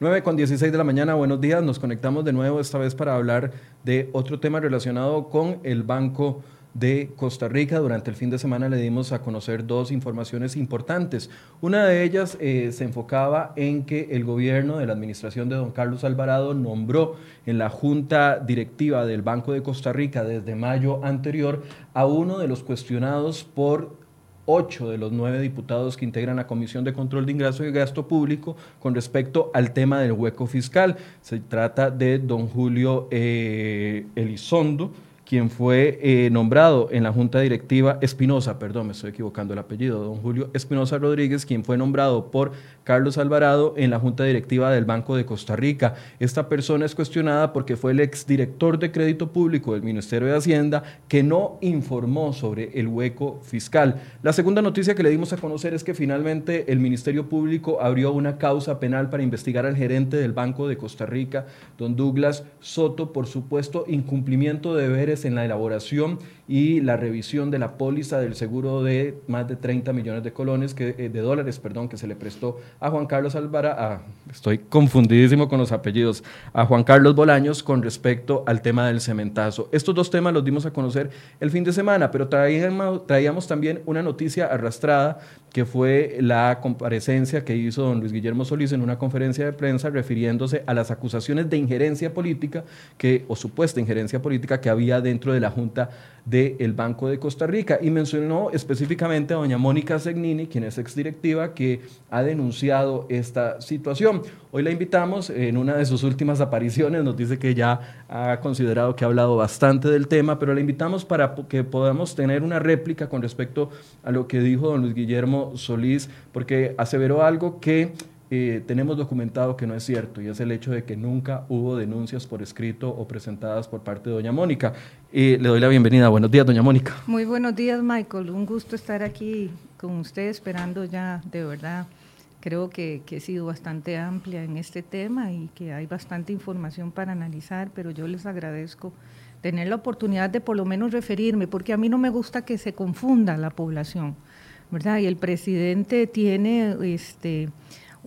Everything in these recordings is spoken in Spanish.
9 con 16 de la mañana, buenos días. Nos conectamos de nuevo esta vez para hablar de otro tema relacionado con el Banco de Costa Rica. Durante el fin de semana le dimos a conocer dos informaciones importantes. Una de ellas eh, se enfocaba en que el gobierno de la administración de don Carlos Alvarado nombró en la junta directiva del Banco de Costa Rica desde mayo anterior a uno de los cuestionados por ocho de los nueve diputados que integran la Comisión de Control de Ingreso y Gasto Público con respecto al tema del hueco fiscal. Se trata de don Julio eh, Elizondo, quien fue eh, nombrado en la Junta Directiva Espinosa, perdón, me estoy equivocando el apellido, don Julio Espinosa Rodríguez, quien fue nombrado por Carlos Alvarado en la Junta Directiva del Banco de Costa Rica. Esta persona es cuestionada porque fue el exdirector de Crédito Público del Ministerio de Hacienda que no informó sobre el hueco fiscal. La segunda noticia que le dimos a conocer es que finalmente el Ministerio Público abrió una causa penal para investigar al gerente del Banco de Costa Rica, don Douglas Soto, por supuesto incumplimiento de deberes en la elaboración y la revisión de la póliza del seguro de más de 30 millones de colones que, eh, de dólares, perdón, que se le prestó a Juan Carlos Alvara, estoy confundidísimo con los apellidos, a Juan Carlos Bolaños con respecto al tema del cementazo. Estos dos temas los dimos a conocer el fin de semana, pero traíamos, traíamos también una noticia arrastrada que fue la comparecencia que hizo don Luis Guillermo Solís en una conferencia de prensa refiriéndose a las acusaciones de injerencia política que, o supuesta injerencia política que había dentro de la Junta del Banco de Costa Rica y mencionó específicamente a doña Mónica Segnini, quien es exdirectiva, que ha denunciado esta situación. Hoy la invitamos en una de sus últimas apariciones, nos dice que ya ha considerado que ha hablado bastante del tema, pero la invitamos para que podamos tener una réplica con respecto a lo que dijo don Luis Guillermo Solís, porque aseveró algo que eh, tenemos documentado que no es cierto y es el hecho de que nunca hubo denuncias por escrito o presentadas por parte de doña Mónica. le doy la bienvenida. Buenos días, doña Mónica. Muy buenos días, Michael. Un gusto estar aquí con usted esperando ya, de verdad. Creo que, que he sido bastante amplia en este tema y que hay bastante información para analizar, pero yo les agradezco tener la oportunidad de por lo menos referirme, porque a mí no me gusta que se confunda la población, Y el presidente tiene este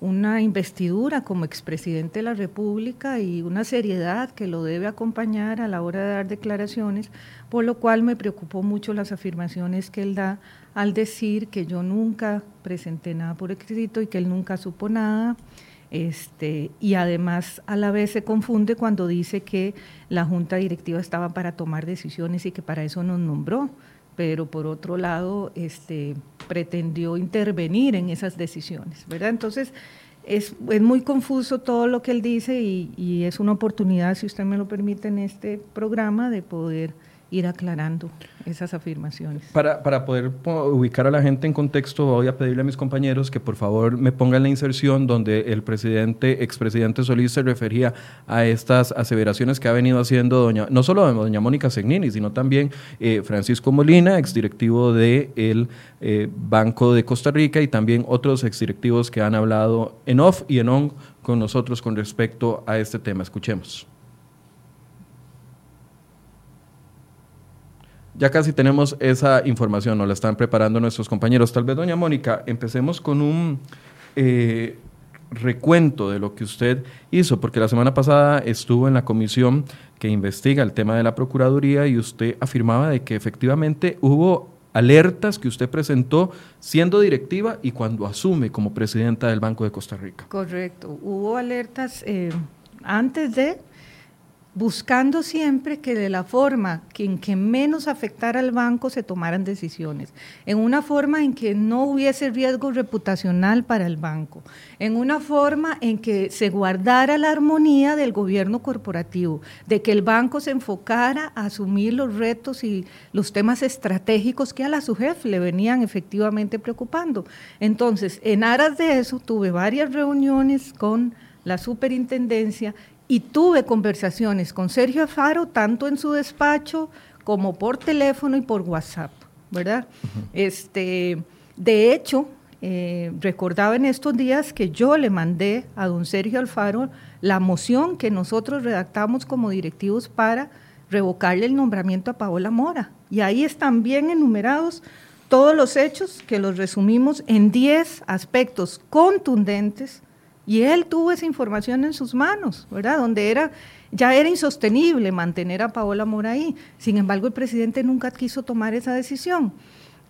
una investidura como expresidente de la República y una seriedad que lo debe acompañar a la hora de dar declaraciones, por lo cual me preocupó mucho las afirmaciones que él da al decir que yo nunca presenté nada por escrito y que él nunca supo nada. Este, y además a la vez se confunde cuando dice que la junta directiva estaba para tomar decisiones y que para eso nos nombró, pero por otro lado este, pretendió intervenir en esas decisiones, ¿verdad? Entonces, es, es, muy confuso todo lo que él dice y, y, es una oportunidad, si usted me lo permite, en este programa de poder ir aclarando esas afirmaciones. Para, para, poder ubicar a la gente en contexto, voy a pedirle a mis compañeros que por favor me pongan la inserción donde el presidente, expresidente Solís se refería a estas aseveraciones que ha venido haciendo doña, no solo doña Mónica Segnini, sino también eh, Francisco Molina, exdirectivo del de eh, Banco de Costa Rica y también otros exdirectivos que han hablado en off y en on con nosotros con respecto a este tema. Escuchemos. Ya casi tenemos esa información, nos la están preparando nuestros compañeros. Tal vez, doña Mónica, empecemos con un eh, recuento de lo que usted hizo, porque la semana pasada estuvo en la comisión que investiga el tema de la Procuraduría y usted afirmaba de que efectivamente hubo alertas que usted presentó siendo directiva y cuando asume como presidenta del Banco de Costa Rica. Correcto, hubo alertas eh, antes de buscando siempre que de la forma en que menos afectara al banco se tomaran decisiones, en una forma en que no hubiese riesgo reputacional para el banco, en una forma en que se guardara la armonía del gobierno corporativo, de que el banco se enfocara a asumir los retos y los temas estratégicos que a la su jefe le venían efectivamente preocupando. Entonces, en aras de eso, tuve varias reuniones con la superintendencia y tuve conversaciones con Sergio Afaro, tanto en su despacho como por teléfono y por WhatsApp, ¿verdad? este, de hecho, eh, recordaba en estos días que yo le mandé a don Sergio Alfaro la moción que nosotros redactamos como directivos para revocarle el nombramiento a Paola Mora. Y ahí están bien enumerados todos los hechos que los resumimos en 10 aspectos contundentes Y él tuvo esa información en sus manos, ¿verdad? Donde era, ya era insostenible mantener a Paola Mora ahí. Sin embargo, el presidente nunca quiso tomar esa decisión.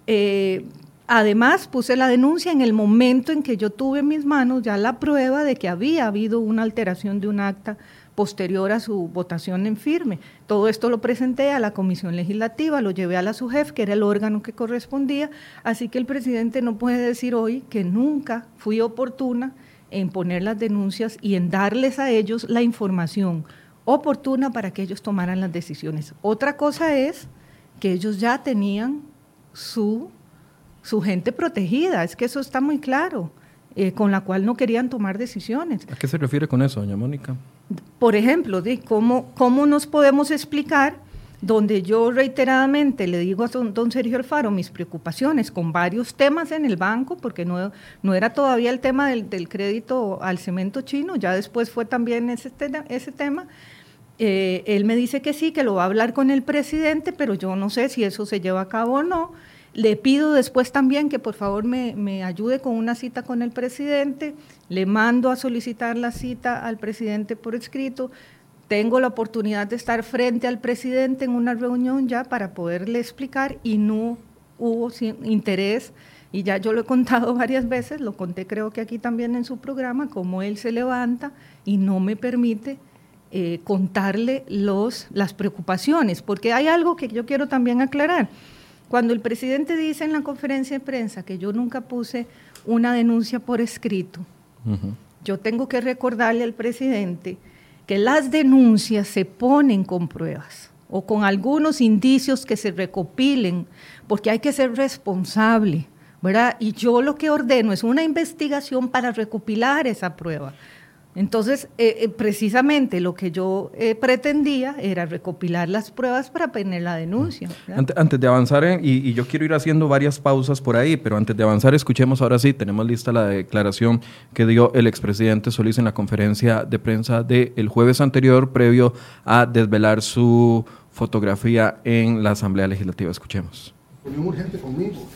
Eh, además, puse la denuncia en el momento en que yo tuve en mis manos ya la prueba de que había habido una alteración de un acta posterior a su votación en firme. Todo esto lo presenté a la Comisión Legislativa, lo llevé a la SUJEF, que era el órgano que correspondía, así que el presidente no puede decir hoy que nunca fui oportuna en poner las denuncias y en darles a ellos la información oportuna para que ellos tomaran las decisiones. Otra cosa es que ellos ya tenían su, su gente protegida, es que eso está muy claro, eh, con la cual no querían tomar decisiones. ¿A qué se refiere con eso, doña Mónica? por ejemplo, de cómo, cómo nos podemos explicar donde yo reiteradamente le digo a don, Sergio Alfaro mis preocupaciones con varios temas en el banco, porque no, no era todavía el tema del, crédito al cemento chino, ya después fue también ese, ese tema. Eh, él me dice que sí, que lo va a hablar con el presidente, pero yo no sé si eso se lleva a cabo o no. Le pido después también que por favor me, ayude con una cita con el presidente. Le mando a solicitar la cita al presidente por escrito. Tengo la oportunidad de estar frente al presidente en una reunión ya para poderle explicar y no hubo interés. Y ya yo lo he contado varias veces, lo conté creo que aquí también en su programa, cómo él se levanta y no me permite eh, contarle los, las preocupaciones, porque hay algo que yo quiero también aclarar. Cuando el presidente dice en la conferencia de prensa que yo nunca puse una denuncia por escrito, yo tengo que recordarle al presidente que las denuncias se ponen con pruebas o con algunos indicios que se recopilen, porque hay que ser responsable, ¿verdad? Y yo lo que ordeno es una investigación para recopilar esa prueba. Entonces, eh, eh, precisamente lo que yo eh, pretendía era recopilar las pruebas para tener la denuncia. Antes, de avanzar, y, yo quiero ir haciendo varias pausas por ahí, pero antes de avanzar, escuchemos ahora sí, tenemos lista la declaración que dio el expresidente Solís en la conferencia de prensa del jueves anterior, previo a desvelar su fotografía en la Asamblea Legislativa. Escuchemos. Reunión urgente conmigo.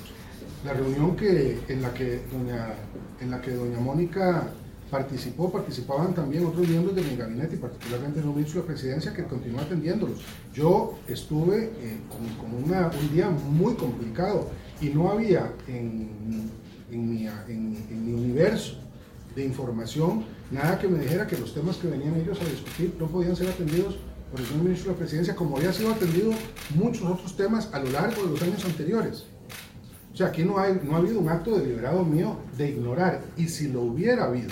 La reunión que, en, la que doña, en la que doña Mónica participó, participaban también otros miembros de mi gabinete y particularmente el ministro de Presidencia que continuó atendiéndolos. Yo estuve eh, con, un día muy complicado y no había en, mi, universo de información nada que me dijera que los temas que venían ellos a discutir no podían ser atendidos por el señor ministro de Presidencia como había sido atendido muchos otros temas a lo largo de los años anteriores. O sea, aquí no, hay, no ha habido un acto deliberado mío de ignorar. Y si lo hubiera habido,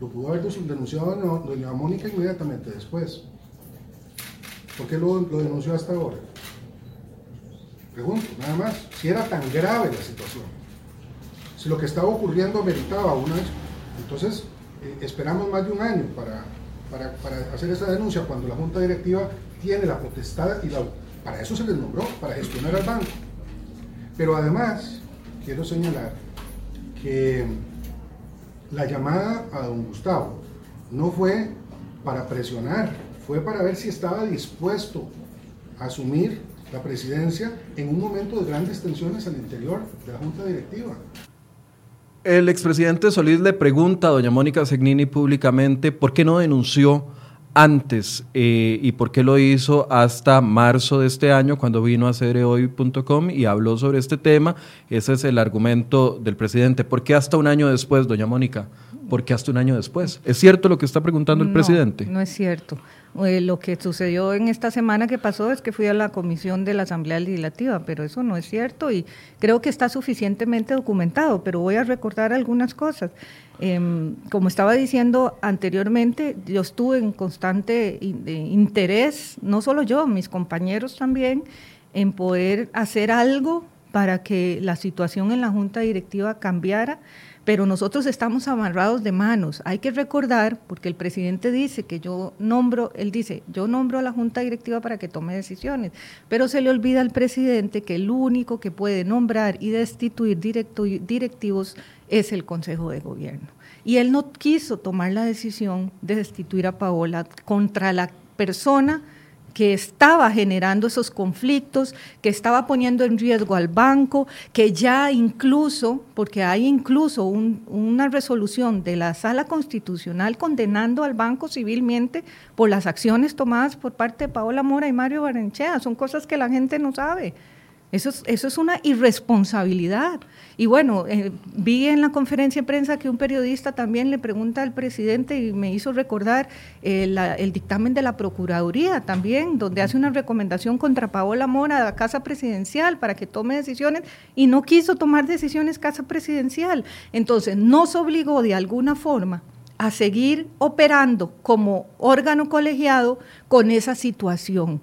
lo pudo haber denunciado doña Mónica inmediatamente después. ¿Por qué lo, denunció hasta ahora? Pregunto, nada más, si era tan grave la situación, si lo que estaba ocurriendo meritaba una, entonces eh, esperamos más de un año para, para, hacer esa denuncia cuando la Junta Directiva tiene la potestad y la, para eso se les nombró, para gestionar al banco. Pero además, quiero señalar que la llamada a don Gustavo no fue para presionar, fue para ver si estaba dispuesto a asumir la presidencia en un momento de grandes tensiones al interior de la Junta Directiva. El expresidente Solís le pregunta a doña Mónica Segnini públicamente por qué no denunció antes eh, y por qué lo hizo hasta marzo de este año cuando vino a cereoy.com y habló sobre este tema. Ese es el argumento del presidente. ¿Por qué hasta un año después, doña Mónica? ¿Por qué hasta un año después? ¿Es cierto lo que está preguntando el presidente? No es cierto. Eh, lo que sucedió en esta semana que pasó es que fui a la comisión de la Asamblea Legislativa, pero eso no es cierto y creo que está suficientemente documentado, pero voy a recordar algunas cosas. Em, como estaba diciendo anteriormente, yo estuve en constante interés, no solo yo, mis compañeros también, en poder hacer algo para que la situación en la Junta Directiva cambiara pero nosotros estamos amarrados de manos. Hay que recordar, porque el presidente dice que yo nombro, él dice, yo nombro a la Junta Directiva para que tome decisiones, pero se le olvida al presidente que el único que puede nombrar y destituir directivos es el Consejo de Gobierno. Y él no quiso tomar la decisión de destituir a Paola contra la persona que estaba generando esos conflictos, que estaba poniendo en riesgo al banco, que ya incluso, porque hay incluso una resolución de la Sala Constitucional condenando al banco civilmente por las acciones tomadas por parte de Paola Mora y Mario Barenchea. Son cosas que la gente no sabe. Eso es, eso es una irresponsabilidad. Y bueno, eh, vi en la conferencia de prensa que un periodista también le pregunta al presidente y me hizo recordar eh, el dictamen de la Procuraduría también, donde hace una recomendación contra Paola Mora a la Casa Presidencial para que tome decisiones y no quiso tomar decisiones Casa Presidencial. Entonces, nos obligó de alguna forma a seguir operando como órgano colegiado con esa situación.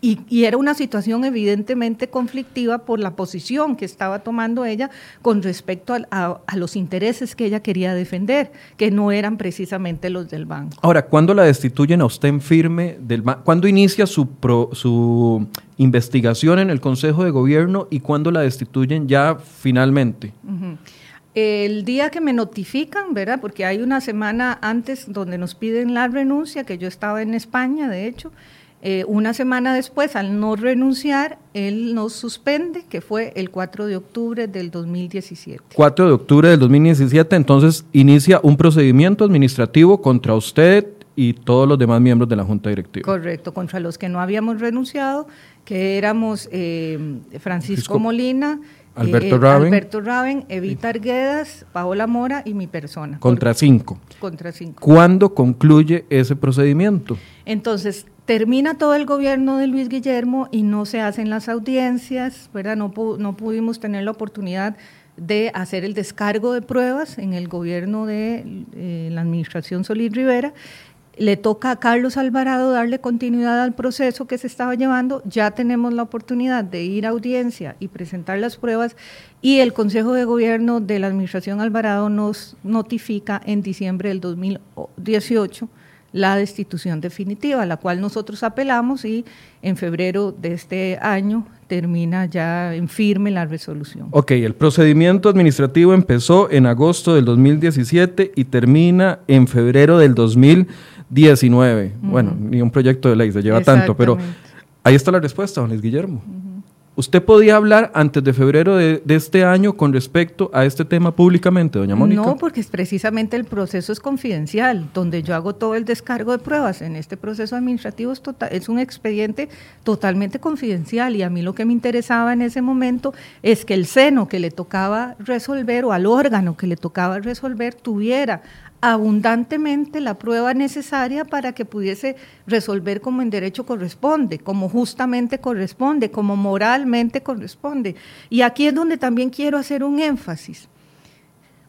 Y, era una situación evidentemente conflictiva por la posición que estaba tomando ella con respecto a, los intereses que ella quería defender, que no eran precisamente los del banco. Ahora, ¿cuándo la destituyen a usted en firme del banco? ¿Cuándo inicia su, su investigación en el Consejo de Gobierno y cuándo la destituyen ya finalmente? El día que me notifican, ¿verdad? Porque hay una semana antes donde nos piden la renuncia, que yo estaba en España, de hecho, eh, una semana después, al no renunciar, él nos suspende, que fue el 4 de octubre del 2017. 4 de octubre del 2017, entonces inicia un procedimiento administrativo contra usted y todos los demás miembros de la Junta Directiva. Correcto, contra los que no habíamos renunciado, que éramos eh, Francisco, Molina, Alberto, eh, Raven, Alberto Raven, Evita Arguedas, Paola Mora y mi persona. Contra cinco. Contra cinco. ¿Cuándo concluye ese procedimiento? Entonces, termina todo el gobierno de Luis Guillermo y no se hacen las audiencias, ¿verdad? No, pudimos tener la oportunidad de hacer el descargo de pruebas en el gobierno de eh, la administración Solís Rivera. Le toca a Carlos Alvarado darle continuidad al proceso que se estaba llevando. Ya tenemos la oportunidad de ir a audiencia y presentar las pruebas y el Consejo de Gobierno de la Administración Alvarado nos notifica en diciembre del 2018 la destitución definitiva, a la cual nosotros apelamos y en febrero de este año termina ya en firme la resolución. Ok, el procedimiento administrativo empezó en agosto del 2017 y termina en febrero del 2019. Bueno, ni un proyecto de ley se lleva tanto, pero ahí está la respuesta, don Luis Guillermo. ¿Usted podía hablar antes de febrero de, este año con respecto a este tema públicamente, doña Mónica? No, porque es precisamente el proceso es confidencial, donde yo hago todo el descargo de pruebas. En este proceso administrativo es, tota-, es un expediente totalmente confidencial y a mí lo que me interesaba en ese momento es que el seno que le tocaba resolver o al órgano que le tocaba resolver tuviera abundantemente la prueba necesaria para que pudiese resolver como en derecho corresponde, como justamente corresponde, como moralmente corresponde. Y aquí es donde también quiero hacer un énfasis.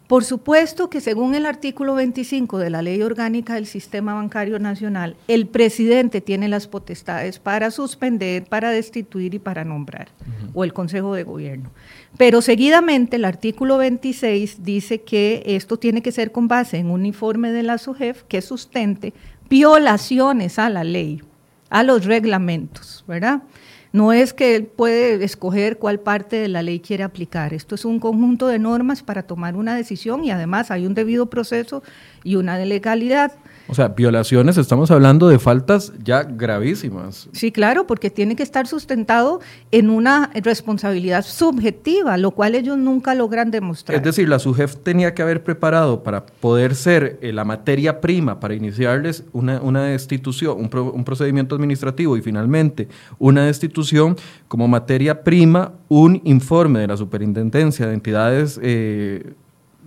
Por supuesto que según el artículo 25 de la Ley Orgánica del Sistema Bancario Nacional, el presidente tiene las potestades para suspender, para destituir y para nombrar, o el Consejo de Gobierno. Pero seguidamente el artículo 26 dice que esto tiene que ser con base en un informe de la SUGEF que sustente violaciones a la ley, a los reglamentos, ¿verdad? No es que él puede escoger cuál parte de la ley quiere aplicar. Esto es un conjunto de normas para tomar una decisión y además hay un debido proceso y una legalidad. O sea, violaciones, estamos hablando de faltas ya gravísimas. Sí, claro, porque tiene que estar sustentado en una responsabilidad subjetiva, lo cual ellos nunca logran demostrar. Es decir, la SUGEF tenía que haber preparado para poder ser eh, la materia prima para iniciarles una, una destitución, un, procedimiento administrativo y finalmente una destitución como materia prima, un informe de la Superintendencia de Entidades, eh,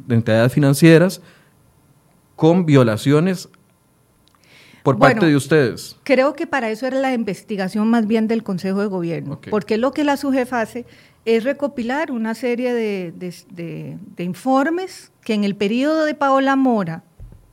de entidades Financieras con violaciones por parte de ustedes? Creo que para eso era la investigación más bien del Consejo de Gobierno, porque lo que la SUGEF hace es recopilar una serie de, informes que en el periodo de Paola Mora,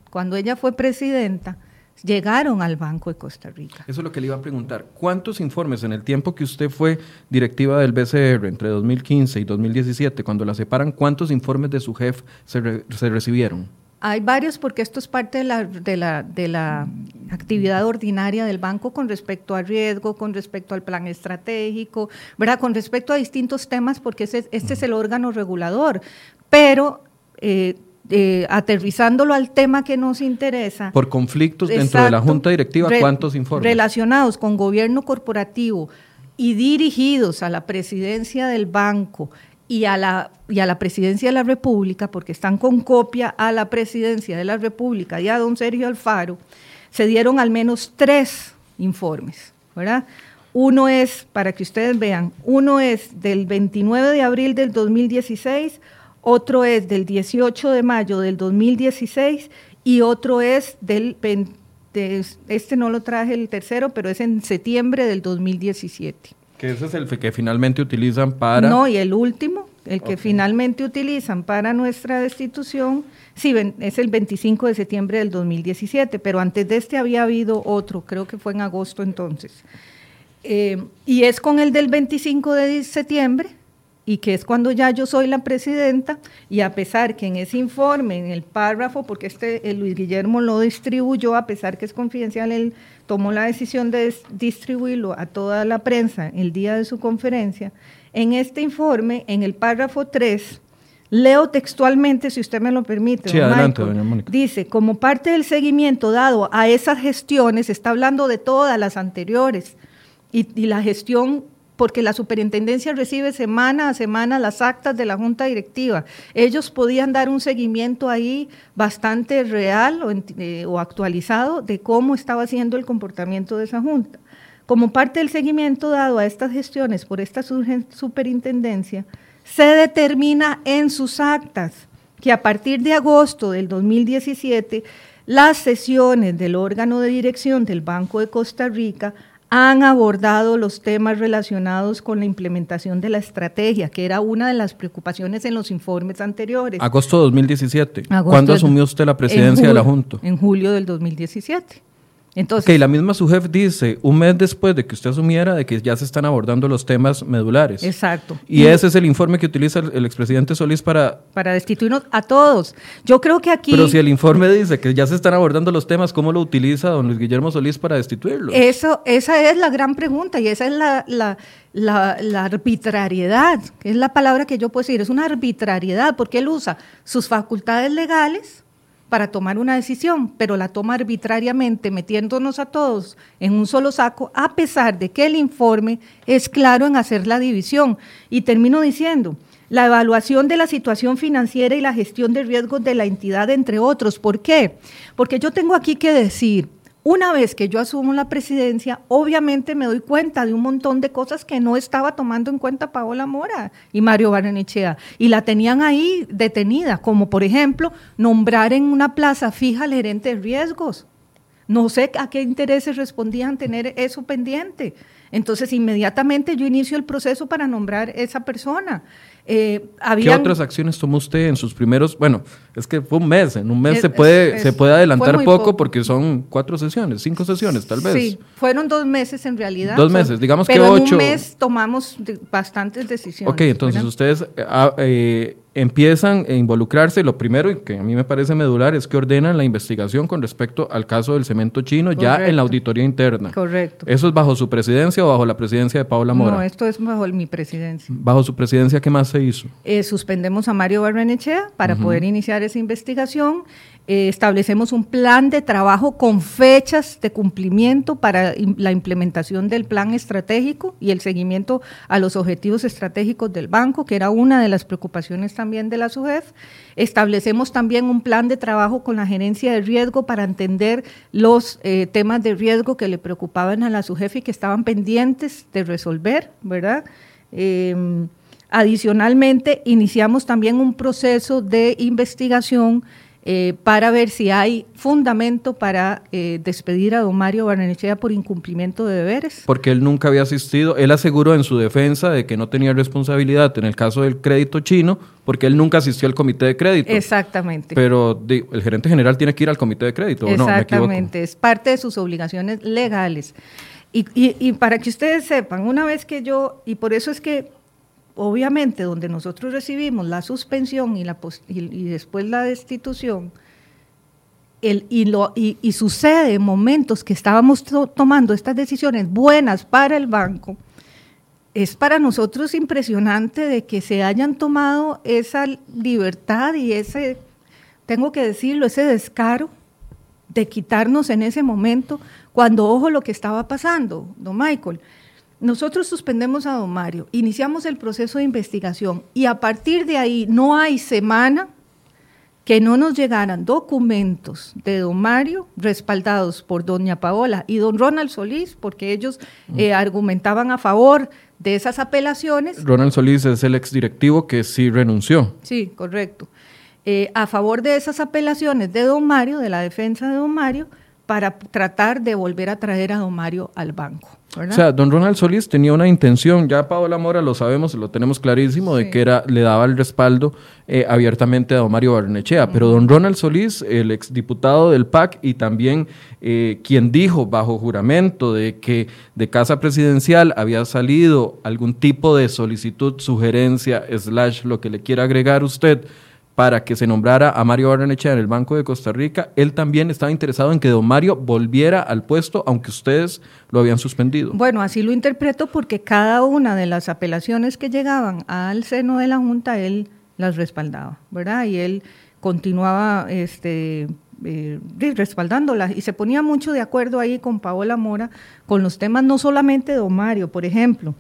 cuando ella fue presidenta, llegaron al Banco de Costa Rica. Eso es lo que le iba a preguntar. ¿Cuántos informes en el tiempo que usted fue directiva del BCR entre 2015 y 2017, cuando la separan, cuántos informes de su jefe se recibieron? Hay varios porque esto es parte de la, de la, de la actividad ordinaria del banco con respecto al riesgo, con respecto al plan estratégico, ¿verdad? con respecto a distintos temas porque este es el órgano regulador. Pero eh, eh, aterrizándolo al tema que nos interesa. Por conflictos dentro de la Junta Directiva, ¿cuántos informes? Relacionados con gobierno corporativo y dirigidos a la presidencia del banco y a, la, y a la presidencia de la República, porque están con copia a la presidencia de la República y a don Sergio Alfaro, se dieron al menos tres informes, ¿verdad? Uno es, para que ustedes vean, uno es del 29 de abril del 2016, otro es del 18 de mayo del 2016 y otro es del, este no lo traje el tercero, pero es en septiembre del 2017. Que ese es el que finalmente utilizan para... No, y el último, el que finalmente utilizan para nuestra destitución, sí, es el 25 de septiembre del 2017, pero antes de este había habido otro, creo que fue en agosto entonces. Eh, y es con el del 25 de septiembre, y que es cuando ya yo soy la presidenta, y a pesar que en ese informe, en el párrafo, porque este Luis Guillermo lo distribuyó, a pesar que es confidencial, él tomó la decisión de distribuirlo a toda la prensa el día de su conferencia, en este informe, en el párrafo 3, leo textualmente, si usted me lo permite. Sí, adelante, doña Mónica. Dice, como parte del seguimiento dado a esas gestiones, está hablando de todas las anteriores, y, y la gestión porque la superintendencia recibe semana a semana las actas de la junta directiva. Ellos podían dar un seguimiento ahí bastante real o, eh, actualizado de cómo estaba siendo el comportamiento de esa junta. Como parte del seguimiento dado a estas gestiones por esta superintendencia, se determina en sus actas que a partir de agosto del 2017 las sesiones del órgano de dirección del Banco de Costa Rica han abordado los temas relacionados con la implementación de la estrategia, que era una de las preocupaciones en los informes anteriores. Agosto de 2017. ¿Cuándo asumió usted la presidencia de la Junta? En julio del 2017. Entonces, ok, la misma su jefe dice, un mes después de que usted asumiera, de que ya se están abordando los temas medulares. Exacto. Y, ese es el informe que utiliza el, expresidente Solís para... Para destituirnos a todos. Yo creo que aquí... Pero si el informe dice que ya se están abordando los temas, ¿cómo lo utiliza don Luis Guillermo Solís para destituirlos? Eso, esa es la gran pregunta y esa es la, la, la, la arbitrariedad, que es la palabra que yo puedo decir, es una arbitrariedad, porque él usa sus facultades legales para tomar una decisión, pero la toma arbitrariamente metiéndonos a todos en un solo saco, a pesar de que el informe es claro en hacer la división. Y termino diciendo, la evaluación de la situación financiera y la gestión de riesgos de la entidad, entre otros. ¿Por qué? Porque yo tengo aquí que decir, una vez que yo asumo la presidencia, obviamente me doy cuenta de un montón de cosas que no estaba tomando en cuenta Paola Mora y Mario Barrenechea, y la tenían ahí detenida, como por ejemplo nombrar en una plaza fija al gerente de riesgos. No sé a qué intereses respondían tener eso pendiente. Entonces, inmediatamente yo inicio el proceso para nombrar esa persona. Eh, ¿Qué otras acciones tomó usted en sus primeros? Bueno, es que fue un mes, en un mes se puede se puede adelantar poco, porque son cuatro sesiones, cinco sesiones tal vez. Sí, fueron dos meses en realidad. Dos meses, digamos que ocho. En un mes tomamos bastantes decisiones. Ok, entonces ustedes eh, ah, eh, empiezan a involucrarse. Lo primero, y que a mí me parece medular, es que ordenan la investigación con respecto al caso del cemento chino ya en la auditoría interna. Correcto. ¿Eso es bajo su presidencia o bajo la presidencia de Paula Mora? No, esto es bajo mi presidencia. ¿Bajo su presidencia qué más se hizo? Eh, suspendemos a Mario Barrenechea para poder iniciar esa investigación. Eh, establecemos un plan de trabajo con fechas de cumplimiento para la implementación del plan estratégico y el seguimiento a los objetivos estratégicos del banco, que era una de las preocupaciones también de la SUGEF. Establecemos también un plan de trabajo con la gerencia de riesgo para entender los eh, temas de riesgo que le preocupaban a la SUGEF y que estaban pendientes de resolver, ¿verdad? Em, adicionalmente, iniciamos también un proceso de investigación eh, para ver si hay fundamento para eh, despedir a don Mario Barnechea por incumplimiento de deberes. Porque él nunca había asistido, él aseguró en su defensa de que no tenía responsabilidad en el caso del crédito chino, porque él nunca asistió al comité de crédito. Exactamente. Pero el gerente general tiene que ir al comité de crédito, Exactamente, es parte de sus obligaciones legales. Y, y para que ustedes sepan, una vez que yo, y por eso es que obviamente donde nosotros recibimos la suspensión y, después la destitución, y, sucede en momentos que estábamos tomando estas decisiones buenas para el banco, es para nosotros impresionante de que se hayan tomado esa libertad y ese tengo que decirlo, ese descaro de quitarnos en ese momento, cuando ojo lo que estaba pasando, don Michael. Nosotros suspendemos a don Mario, iniciamos el proceso de investigación y a partir de ahí no hay semana que no nos llegaran documentos de don Mario respaldados por doña Paola y don Ronald Solís, porque ellos eh, argumentaban a favor de esas apelaciones. Ronald Solís es el exdirectivo que sí renunció. Sí, correcto. Eh, a favor de esas apelaciones de don Mario, de la defensa de don Mario, para tratar de volver a traer a don Mario al banco. O sea, don Ronald Solís tenía una intención, ya Paola Mora lo sabemos, lo tenemos clarísimo, de que era, le daba el respaldo eh, abiertamente a don Mario Barnechea, pero don Ronald Solís, el exdiputado del PAC y también eh, quien dijo bajo juramento de que de Casa Presidencial había salido algún tipo de solicitud, sugerencia, slash, lo que le quiera agregar usted, para que se nombrara a Mario Barrenechea en el Banco de Costa Rica, él también estaba interesado en que don Mario volviera al puesto, aunque ustedes lo habían suspendido. Bueno, así lo interpreto porque cada una de las apelaciones que llegaban al seno de la Junta, él las respaldaba, ¿verdad? Y él continuaba este, eh, respaldándolas y se ponía mucho de acuerdo ahí con Paola Mora con los temas no solamente de don Mario, por ejemplo.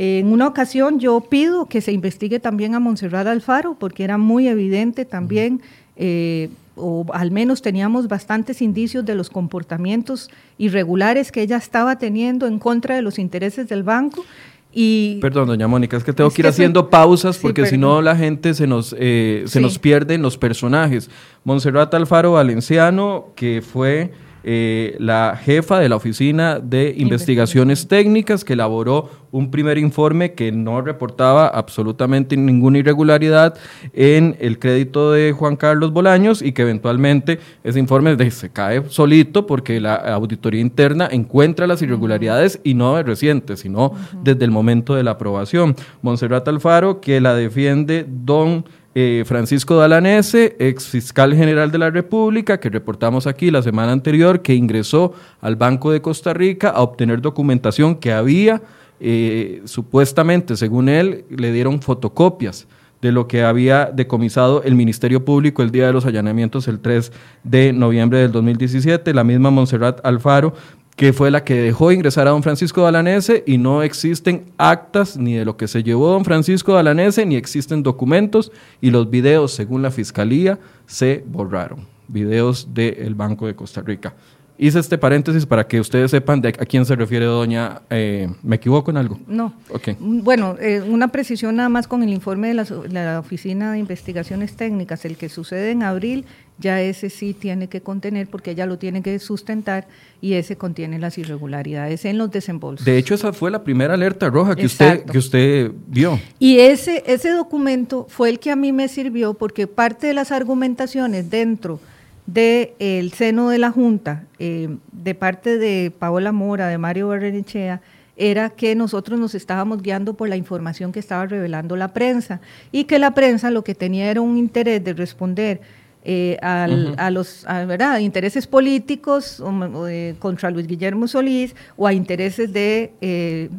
En una ocasión yo pido que se investigue también a Montserrat Alfaro, porque era muy evidente también, eh, o al menos teníamos bastantes indicios de los comportamientos irregulares que ella estaba teniendo en contra de los intereses del banco. Y perdón, doña Mónica, es que tengo que ir haciendo pausas porque si no la gente se nos, eh, se nos pierde en los personajes. Montserrat Alfaro Valenciano, que fue eh, la jefa de la Oficina de Investigaciones Técnicas, que elaboró un primer informe que no reportaba absolutamente ninguna irregularidad en el crédito de Juan Carlos Bolaños y que eventualmente ese informe se cae solito porque la auditoría interna encuentra las irregularidades y no de reciente, sino desde el momento de la aprobación. Monserrat Alfaro, que la defiende don eh, Francisco Dalanese, ex fiscal general de la República, que reportamos aquí la semana anterior, que ingresó al Banco de Costa Rica a obtener documentación que había, eh, supuestamente, según él, le dieron fotocopias de lo que había decomisado el Ministerio Público el día de los allanamientos el 3 de noviembre del 2017. La misma Montserrat Alfaro que fue la que dejó ingresar a don Francisco Dalanese y no existen actas ni de lo que se llevó don Francisco Dalanese, ni existen documentos y los videos, según la Fiscalía, se borraron. Videos del Banco de Costa Rica. Hice este paréntesis para que ustedes sepan de a quién se refiere doña. Eh, ¿Me equivoco en algo? No. Bueno, eh, una precisión nada más con el informe de la, la, Oficina de Investigaciones Técnicas, el que sucede en abril, ya ese sí tiene que contener porque ella lo tiene que sustentar y ese contiene las irregularidades en los desembolsos. De hecho, esa fue la primera alerta roja que usted que usted vio. Y ese ese documento fue el que a mí me sirvió porque parte de las argumentaciones dentro del seno de la Junta, eh, de parte de Paola Mora, de Mario Barrenechea, era que nosotros nos estábamos guiando por la información que estaba revelando la prensa y que la prensa lo que tenía era un interés de responder eh, a los ¿verdad? intereses políticos contra Luis Guillermo Solís o a intereses de, eh,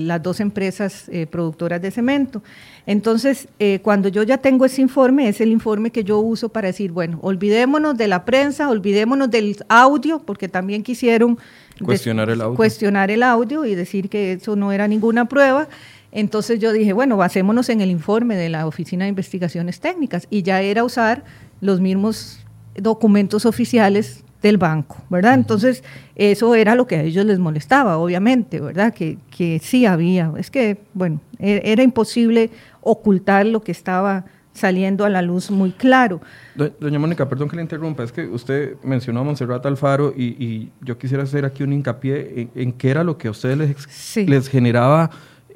las dos empresas productoras de cemento. Entonces, eh, cuando yo ya tengo ese informe, es el informe que yo uso para decir, bueno, olvidémonos de la prensa, olvidémonos del audio, porque también quisieron cuestionar el audio, cuestionar el audio y decir que eso no era ninguna prueba. Entonces yo dije, bueno, basémonos en el informe de la Oficina de Investigaciones Técnicas y ya era usar los mismos documentos oficiales del banco, ¿verdad? Entonces, eso era lo que a ellos les molestaba, obviamente, ¿verdad? Que, que sí había. Es que, bueno, e, era imposible ocultar lo que estaba saliendo a la luz muy claro. Doña Mónica, perdón que le interrumpa, es que usted mencionó a Monserrat Alfaro y, yo quisiera hacer aquí un hincapié en, qué era lo que a ustedes les, les generaba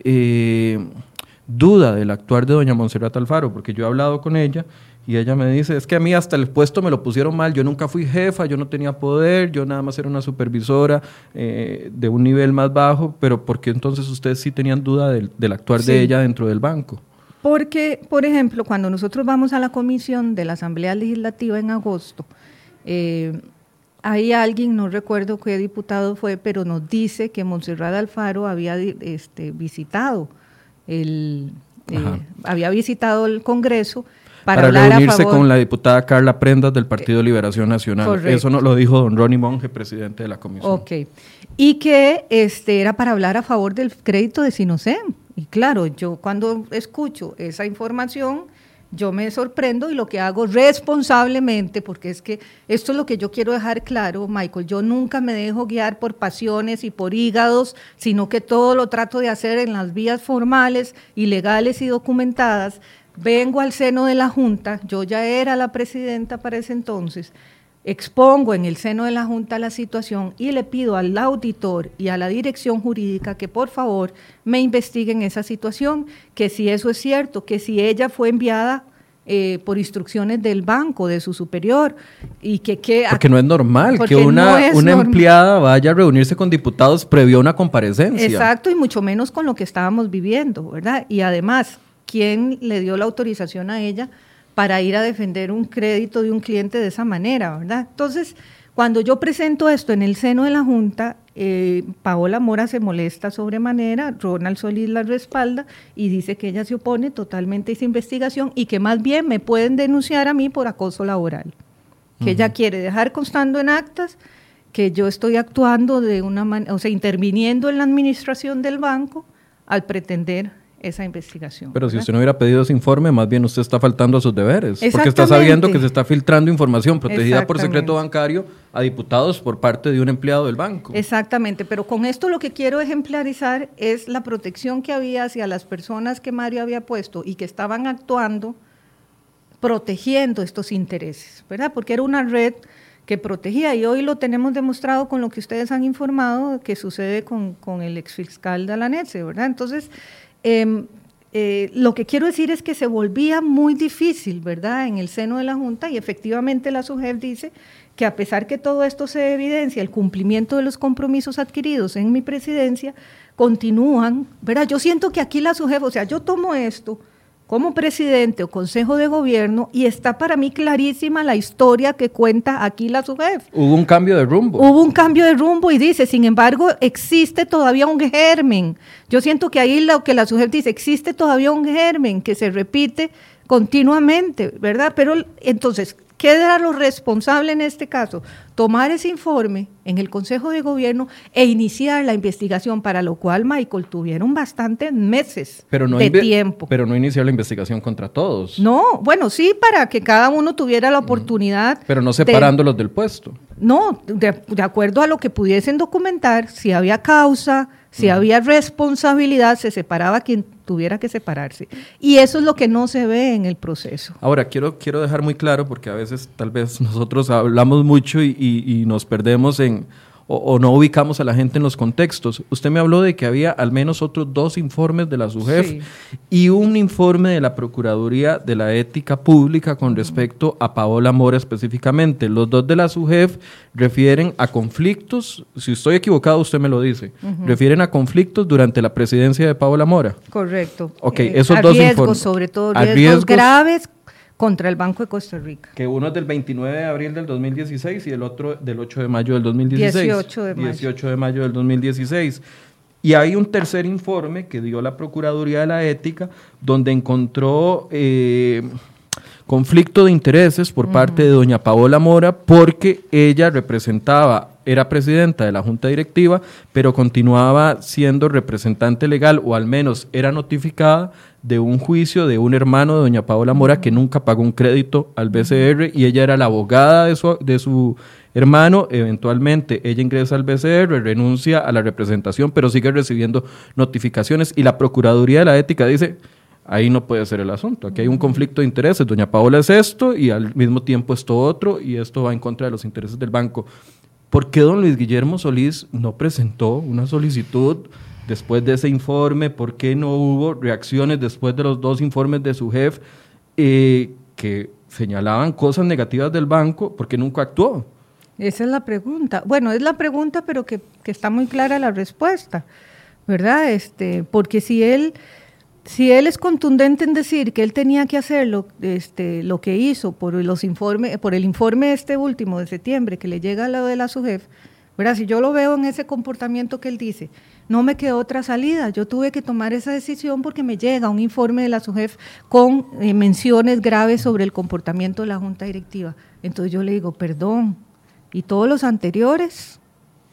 eh, duda del actuar de doña Monserrat Alfaro, porque yo he hablado con ella y ella me dice, es que a mí hasta el puesto me lo pusieron mal, yo nunca fui jefa, yo no tenía poder, yo nada más era una supervisora eh, de un nivel más bajo, pero ¿por qué entonces ustedes sí tenían duda del, actuar de ella dentro del banco? Porque, por ejemplo, cuando nosotros vamos a la comisión de la Asamblea Legislativa en agosto, eh, hay alguien, no recuerdo qué diputado fue, pero nos dice que Monserrat Alfaro había este, visitado el, eh, había visitado el Congreso para, reunirse con la diputada Carla Prendas del Partido Liberación Nacional. Eso nos lo dijo don Ronnie Monge, presidente de la comisión. Ok. Y que este, era para hablar a favor del crédito de Sinocem. Y claro, yo cuando escucho esa información yo me sorprendo y lo que hago responsablemente, porque es que esto es lo que yo quiero dejar claro, Michael, yo nunca me dejo guiar por pasiones y por hígados, sino que todo lo trato de hacer en las vías formales y legales y documentadas. Vengo al seno de la Junta, yo ya era la presidenta para ese entonces, expongo en el seno de la Junta la situación y le pido al auditor y a la dirección jurídica que por favor me investiguen esa situación, que si eso es cierto, que si ella fue enviada eh, por instrucciones del banco, de su superior, y que... que porque no es normal que una, una empleada vaya a reunirse con diputados previo a una comparecencia. Exacto, y mucho menos con lo que estábamos viviendo, ¿verdad? Y además, ¿quién le dio la autorización a ella? para ir a defender un crédito de un cliente de esa manera, ¿verdad? Entonces, cuando yo presento esto en el seno de la Junta, eh, Paola Mora se molesta sobremanera, Ronald Solís la respalda y dice que ella se opone totalmente a esa investigación y que más bien me pueden denunciar a mí por acoso laboral. Que ella quiere dejar constando en actas que yo estoy actuando de una manera, o sea, interviniendo en la administración del banco al pretender esa investigación. Pero si usted no hubiera pedido ese informe, más bien usted está faltando a sus deberes, porque está sabiendo que se está filtrando información protegida por secreto bancario a diputados por parte de un empleado del banco. Exactamente, pero con esto lo que quiero ejemplarizar es la protección que había hacia las personas que Mario había puesto y que estaban actuando protegiendo estos intereses, ¿verdad? Porque era una red que protegía y hoy lo tenemos demostrado con lo que ustedes han informado que sucede con, con el exfiscal de Alanetse, ¿verdad? Entonces, Em, eh, lo que quiero decir es que se volvía muy difícil, ¿verdad?, en el seno de la Junta y efectivamente la SUGEF dice que a pesar que todo esto se evidencia, el cumplimiento de los compromisos adquiridos en mi presidencia, continúan, ¿verdad? Yo siento que aquí la SUGEF, o sea, yo tomo esto, como presidente o consejo de gobierno y está para mí clarísima la historia que cuenta aquí la SUGEF. Hubo un cambio de rumbo. Hubo un cambio de rumbo y dice, sin embargo, existe todavía un germen. Yo siento que ahí lo que la SUGEF dice, existe todavía un germen que se repite continuamente, ¿verdad? Pero entonces, ¿Qué era lo responsable en este caso? Tomar ese informe en el Consejo de Gobierno e iniciar la investigación, para lo cual, Michael, tuvieron bastantes meses de tiempo. Pero no iniciar la investigación contra todos. No, bueno, sí, para que cada uno tuviera la oportunidad. Pero no separándolos del puesto. No, de acuerdo a lo que pudiesen documentar, si había causa, si había responsabilidad, se separaba quien tuviera que separarse. Y eso es lo que no se ve en el proceso. Ahora, quiero, quiero dejar muy claro, porque a veces tal vez nosotros hablamos mucho y nos perdemos en o, no ubicamos a la gente en los contextos. Usted me habló de que había al menos otros dos informes de la SUGEF y un informe de la Procuraduría de la Ética Pública con respecto a Paola Mora específicamente. Los dos de la SUGEF refieren a conflictos, si estoy equivocado usted me lo dice, refieren a conflictos durante la presidencia de Paola Mora. Correcto. Ok, eh, esos dos informes. sobre todo riesgos graves contra el Banco de Costa Rica. Que uno es del 29 de abril del 2016 y el otro del 8 de mayo del 2016. 18 de mayo. 18 de mayo del 2016. Y hay un tercer informe que dio la Procuraduría de la Ética, donde encontró eh, conflicto de intereses por parte de doña Paola Mora, porque ella representaba, era presidenta de la Junta Directiva, pero continuaba siendo representante legal, o al menos era notificada de un juicio de un hermano de doña Paola Mora que nunca pagó un crédito al BCR y ella era la abogada de su, de su hermano. Eventualmente ella ingresa al BCR, renuncia a la representación, pero sigue recibiendo notificaciones y la Procuraduría de la Ética dice, ahí no puede ser el asunto, aquí hay un conflicto de intereses, doña Paola es esto y al mismo tiempo esto otro y esto va en contra de los intereses del banco. ¿Por qué don Luis Guillermo Solís no presentó una solicitud? Después de ese informe? ¿Por qué no hubo reacciones después de los dos informes de su jefe eh, que señalaban cosas negativas del banco? ¿Por qué nunca actuó? Esa es la pregunta. Bueno, es la pregunta, pero que, está muy clara la respuesta, ¿verdad? Este, porque si él, si él es contundente en decir que él tenía que hacer lo, este, lo que hizo por los informes, por el informe este último de septiembre que le llega a lo de la SUGEF, ¿verdad? Si yo lo veo en ese comportamiento que él dice, no me quedó otra salida. Yo tuve que tomar esa decisión porque me llega un informe de la SUGEF con eh, menciones graves sobre el comportamiento de la Junta Directiva. Entonces yo le digo, perdón, ¿y todos los anteriores?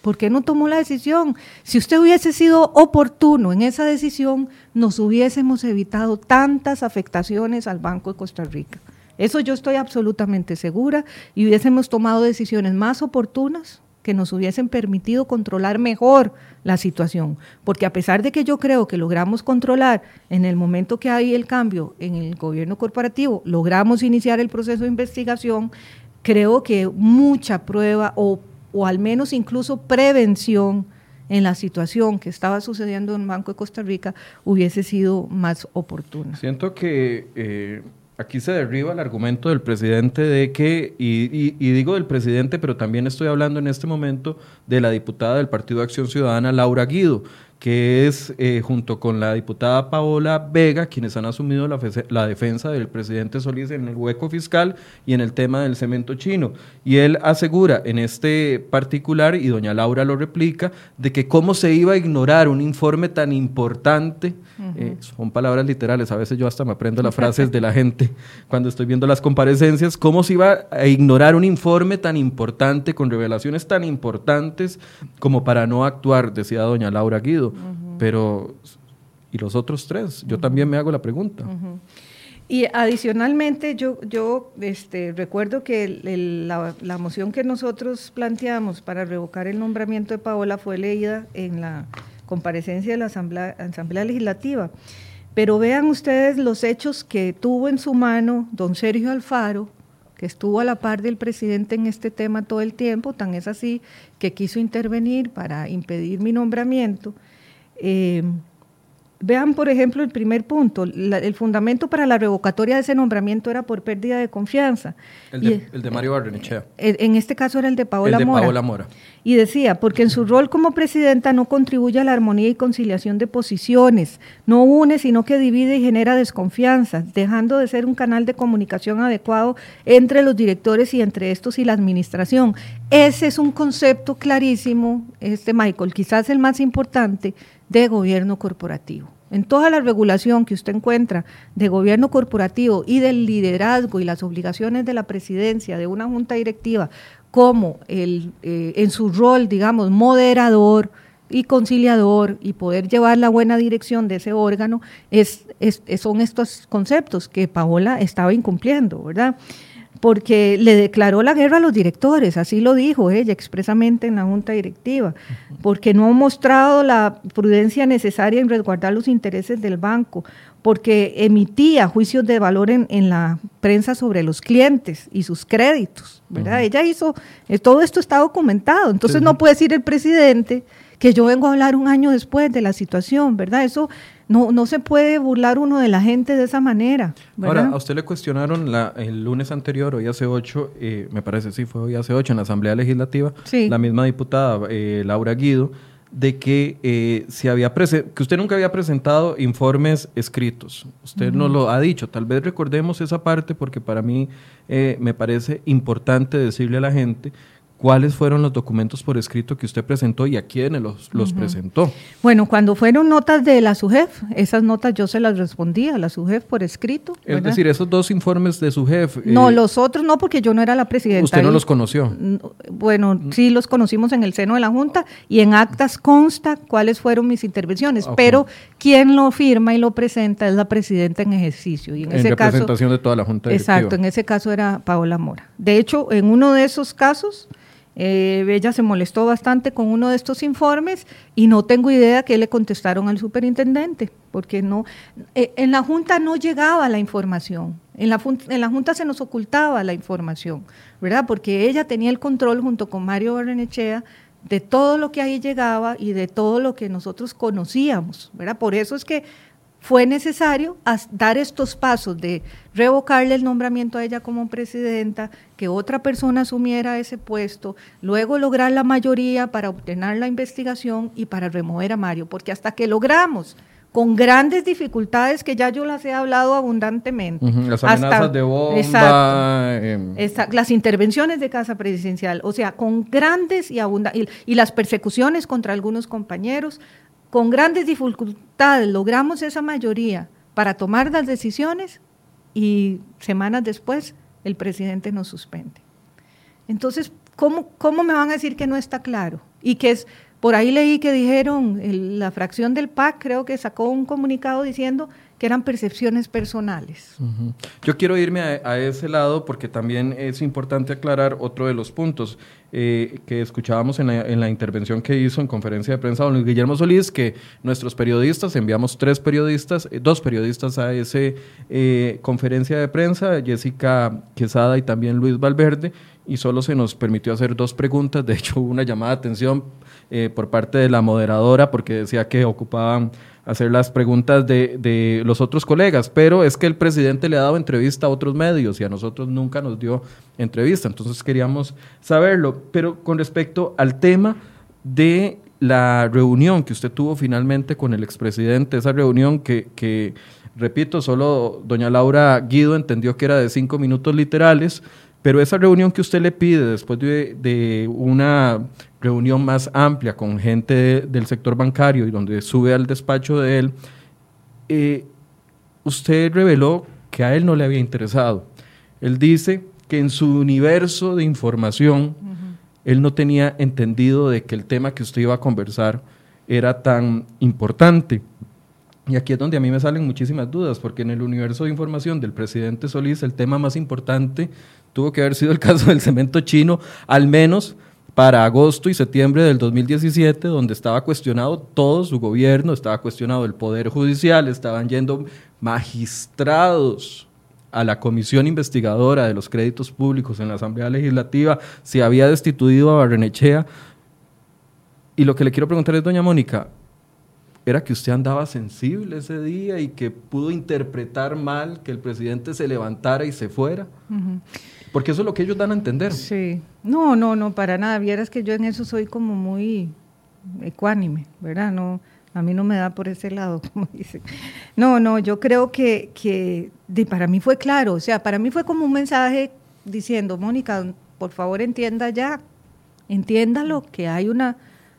¿Por qué no tomó la decisión? Si usted hubiese sido oportuno en esa decisión, nos hubiésemos evitado tantas afectaciones al Banco de Costa Rica. Eso yo estoy absolutamente segura y hubiésemos tomado decisiones más oportunas que nos hubiesen permitido controlar mejor la situación. Porque a pesar de que yo creo que logramos controlar en el momento que hay el cambio en el gobierno corporativo, logramos iniciar el proceso de investigación, creo que mucha prueba o, o al menos incluso prevención en la situación que estaba sucediendo en el Banco de Costa Rica hubiese sido más oportuna. Siento que eh, aquí se derriba el argumento del presidente de que, y, digo del presidente, pero también estoy hablando en este momento de la diputada del Partido de Acción Ciudadana, Laura Guido, que es eh, junto con la diputada Paola Vega, quienes han asumido la, defensa del presidente Solís en el hueco fiscal y en el tema del cemento chino. Y él asegura en este particular, y doña Laura lo replica, de que cómo se iba a ignorar un informe tan importante, eh, son palabras literales, a veces yo hasta me aprendo las frases de la gente cuando estoy viendo las comparecencias, cómo se iba a ignorar un informe tan importante, con revelaciones tan importantes como para no actuar, decía doña Laura Guido. Pero, ¿y los otros tres? Yo también me hago la pregunta. Y adicionalmente, yo, yo este, recuerdo que la, moción que nosotros planteamos para revocar el nombramiento de Paola fue leída en la comparecencia de la Asamblea, Asamblea Legislativa. Pero vean ustedes los hechos que tuvo en su mano don Sergio Alfaro, que estuvo a la par del presidente en este tema todo el tiempo, tan es así que quiso intervenir para impedir mi nombramiento eh, vean, por ejemplo, el primer punto. el fundamento para la revocatoria de ese nombramiento era por pérdida de confianza. El de, Mario Barrenechea. En este caso era el de Paola el de Mora. Paola Mora. Y decía, porque en su rol como presidenta no contribuye a la armonía y conciliación de posiciones, no une, sino que divide y genera desconfianza, dejando de ser un canal de comunicación adecuado entre los directores y entre estos y la administración. Ese es un concepto clarísimo, este Michael, quizás el más importante de gobierno corporativo. En toda la regulación que usted encuentra de gobierno corporativo y del liderazgo y las obligaciones de la presidencia de una junta directiva, como el, eh, en su rol, digamos, moderador y conciliador y poder llevar la buena dirección de ese órgano, es, son estos conceptos que Paola estaba incumpliendo, ¿verdad? Porque le declaró la guerra a los directores, así lo dijo ella expresamente en la junta directiva, porque no ha mostrado la prudencia necesaria en resguardar los intereses del banco, porque emitía juicios de valor en, la prensa sobre los clientes y sus créditos, ¿verdad? Ella hizo, eh, todo esto está documentado, entonces no puede decir el presidente que yo vengo a hablar un año después de la situación, ¿verdad? Eso no, no se puede burlar uno de la gente de esa manera. Ahora, a usted le cuestionaron la, el lunes anterior, hoy hace ocho, eh, me parece, sí, fue hoy hace ocho, en la Asamblea Legislativa, la misma diputada, eh, Laura Guido, de que, eh, se había que usted nunca había presentado informes escritos. Usted no lo ha dicho. Tal vez recordemos esa parte porque para mí me parece importante decirle a la gente cuáles fueron los documentos por escrito que usted presentó y a quiénes los, los presentó. Bueno, cuando fueron notas de la SUGEF, esas notas yo se las respondí a la SUGEF por escrito. Es decir, esos dos informes de SUGEF. No, eh, los otros no, porque yo no era la presidenta. ¿Usted no los conoció? Bueno, sí los conocimos en el seno de la Junta y en actas consta cuáles fueron mis intervenciones, pero quien lo firma y lo presenta es la presidenta en ejercicio. Y en, en representación de toda la Junta Directiva. Exacto, en ese caso era Paola Mora. De hecho, en uno de esos casos eh, ella se molestó bastante con uno de estos informes y no tengo idea qué le contestaron al superintendente, porque no, eh, en la Junta no llegaba la información, en la, en la Junta se nos ocultaba la información, ¿verdad? Porque ella tenía el control junto con Mario Barrenechea de todo lo que ahí llegaba y de todo lo que nosotros conocíamos, ¿verdad? Por eso es que fue necesario dar estos pasos de revocarle el nombramiento a ella como presidenta, que otra persona asumiera ese puesto, luego lograr la mayoría para obtener la investigación y para remover a Mario, porque hasta que logramos con grandes dificultades que ya yo las he hablado abundantemente. Las amenazas de bomba. Em. las intervenciones de casa presidencial, o sea, con grandes y abundantes, y, las persecuciones contra algunos compañeros, con grandes dificultades logramos esa mayoría para tomar las decisiones y semanas después el presidente nos suspende. Entonces, ¿cómo, ¿cómo me van a decir que no está claro? Y que es por ahí leí que dijeron, la fracción del PAC creo que sacó un comunicado diciendo que eran percepciones personales. Yo quiero irme a, ese lado porque también es importante aclarar otro de los puntos eh, que escuchábamos en la, intervención que hizo en conferencia de prensa don Luis Guillermo Solís, que nuestros periodistas, enviamos tres periodistas, eh, dos periodistas a esa eh, conferencia de prensa, Jessica Quesada y también Luis Valverde, y solo se nos permitió hacer dos preguntas, de hecho hubo una llamada de atención eh, por parte de la moderadora porque decía que ocupaban hacer las preguntas de, de, los otros colegas, pero es que el presidente le ha dado entrevista a otros medios y a nosotros nunca nos dio entrevista, entonces queríamos saberlo. Pero con respecto al tema de la reunión que usted tuvo finalmente con el expresidente, esa reunión que, que repito, solo doña Laura Guido entendió que era de cinco minutos literales, pero esa reunión que usted le pide después de, de una reunión más amplia con gente del sector bancario y donde sube al despacho de él, eh, usted reveló que a él no le había interesado. Él dice que en su universo de información, él no tenía entendido de que el tema que usted iba a conversar era tan importante. Y aquí es donde a mí me salen muchísimas dudas, porque en el universo de información del presidente Solís, el tema más importante tuvo que haber sido el caso del cemento chino, al menos para agosto y septiembre del 2017, donde estaba cuestionado todo su gobierno, estaba cuestionado el Poder Judicial, estaban yendo magistrados a la comisión investigadora de los créditos públicos en la Asamblea Legislativa, se había destituido a Barrenechea. Y lo que le quiero preguntar es, doña Mónica, ¿era que usted andaba sensible ese día y que pudo interpretar mal que el presidente se levantara y se fuera? Porque eso es lo que ellos dan a entender. Sí. No, no, no, para nada. Vieras que yo en eso soy como muy ecuánime, ¿verdad? No, a mí no me da por ese lado, como dicen. No, no, yo creo que, que para mí fue claro. O sea, para mí fue como un mensaje diciendo, Mónica, por favor entienda ya, entiéndalo, que hay una,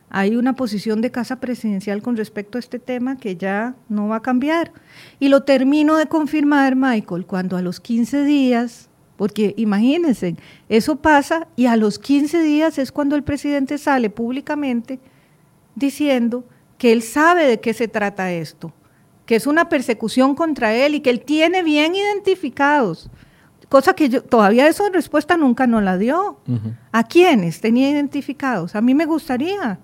hay una posición de casa presidencial con respecto a este tema que ya no va a cambiar. Y lo termino de confirmar, Michael, cuando a los 15 días porque imagínense, eso pasa y a los 15 días es cuando el presidente sale públicamente diciendo que él sabe de qué se trata esto, que es una persecución contra él y que él tiene bien identificados. Cosa que yo, todavía esa respuesta nunca nos la dio. ¿A quiénes tenía identificados? A mí me gustaría.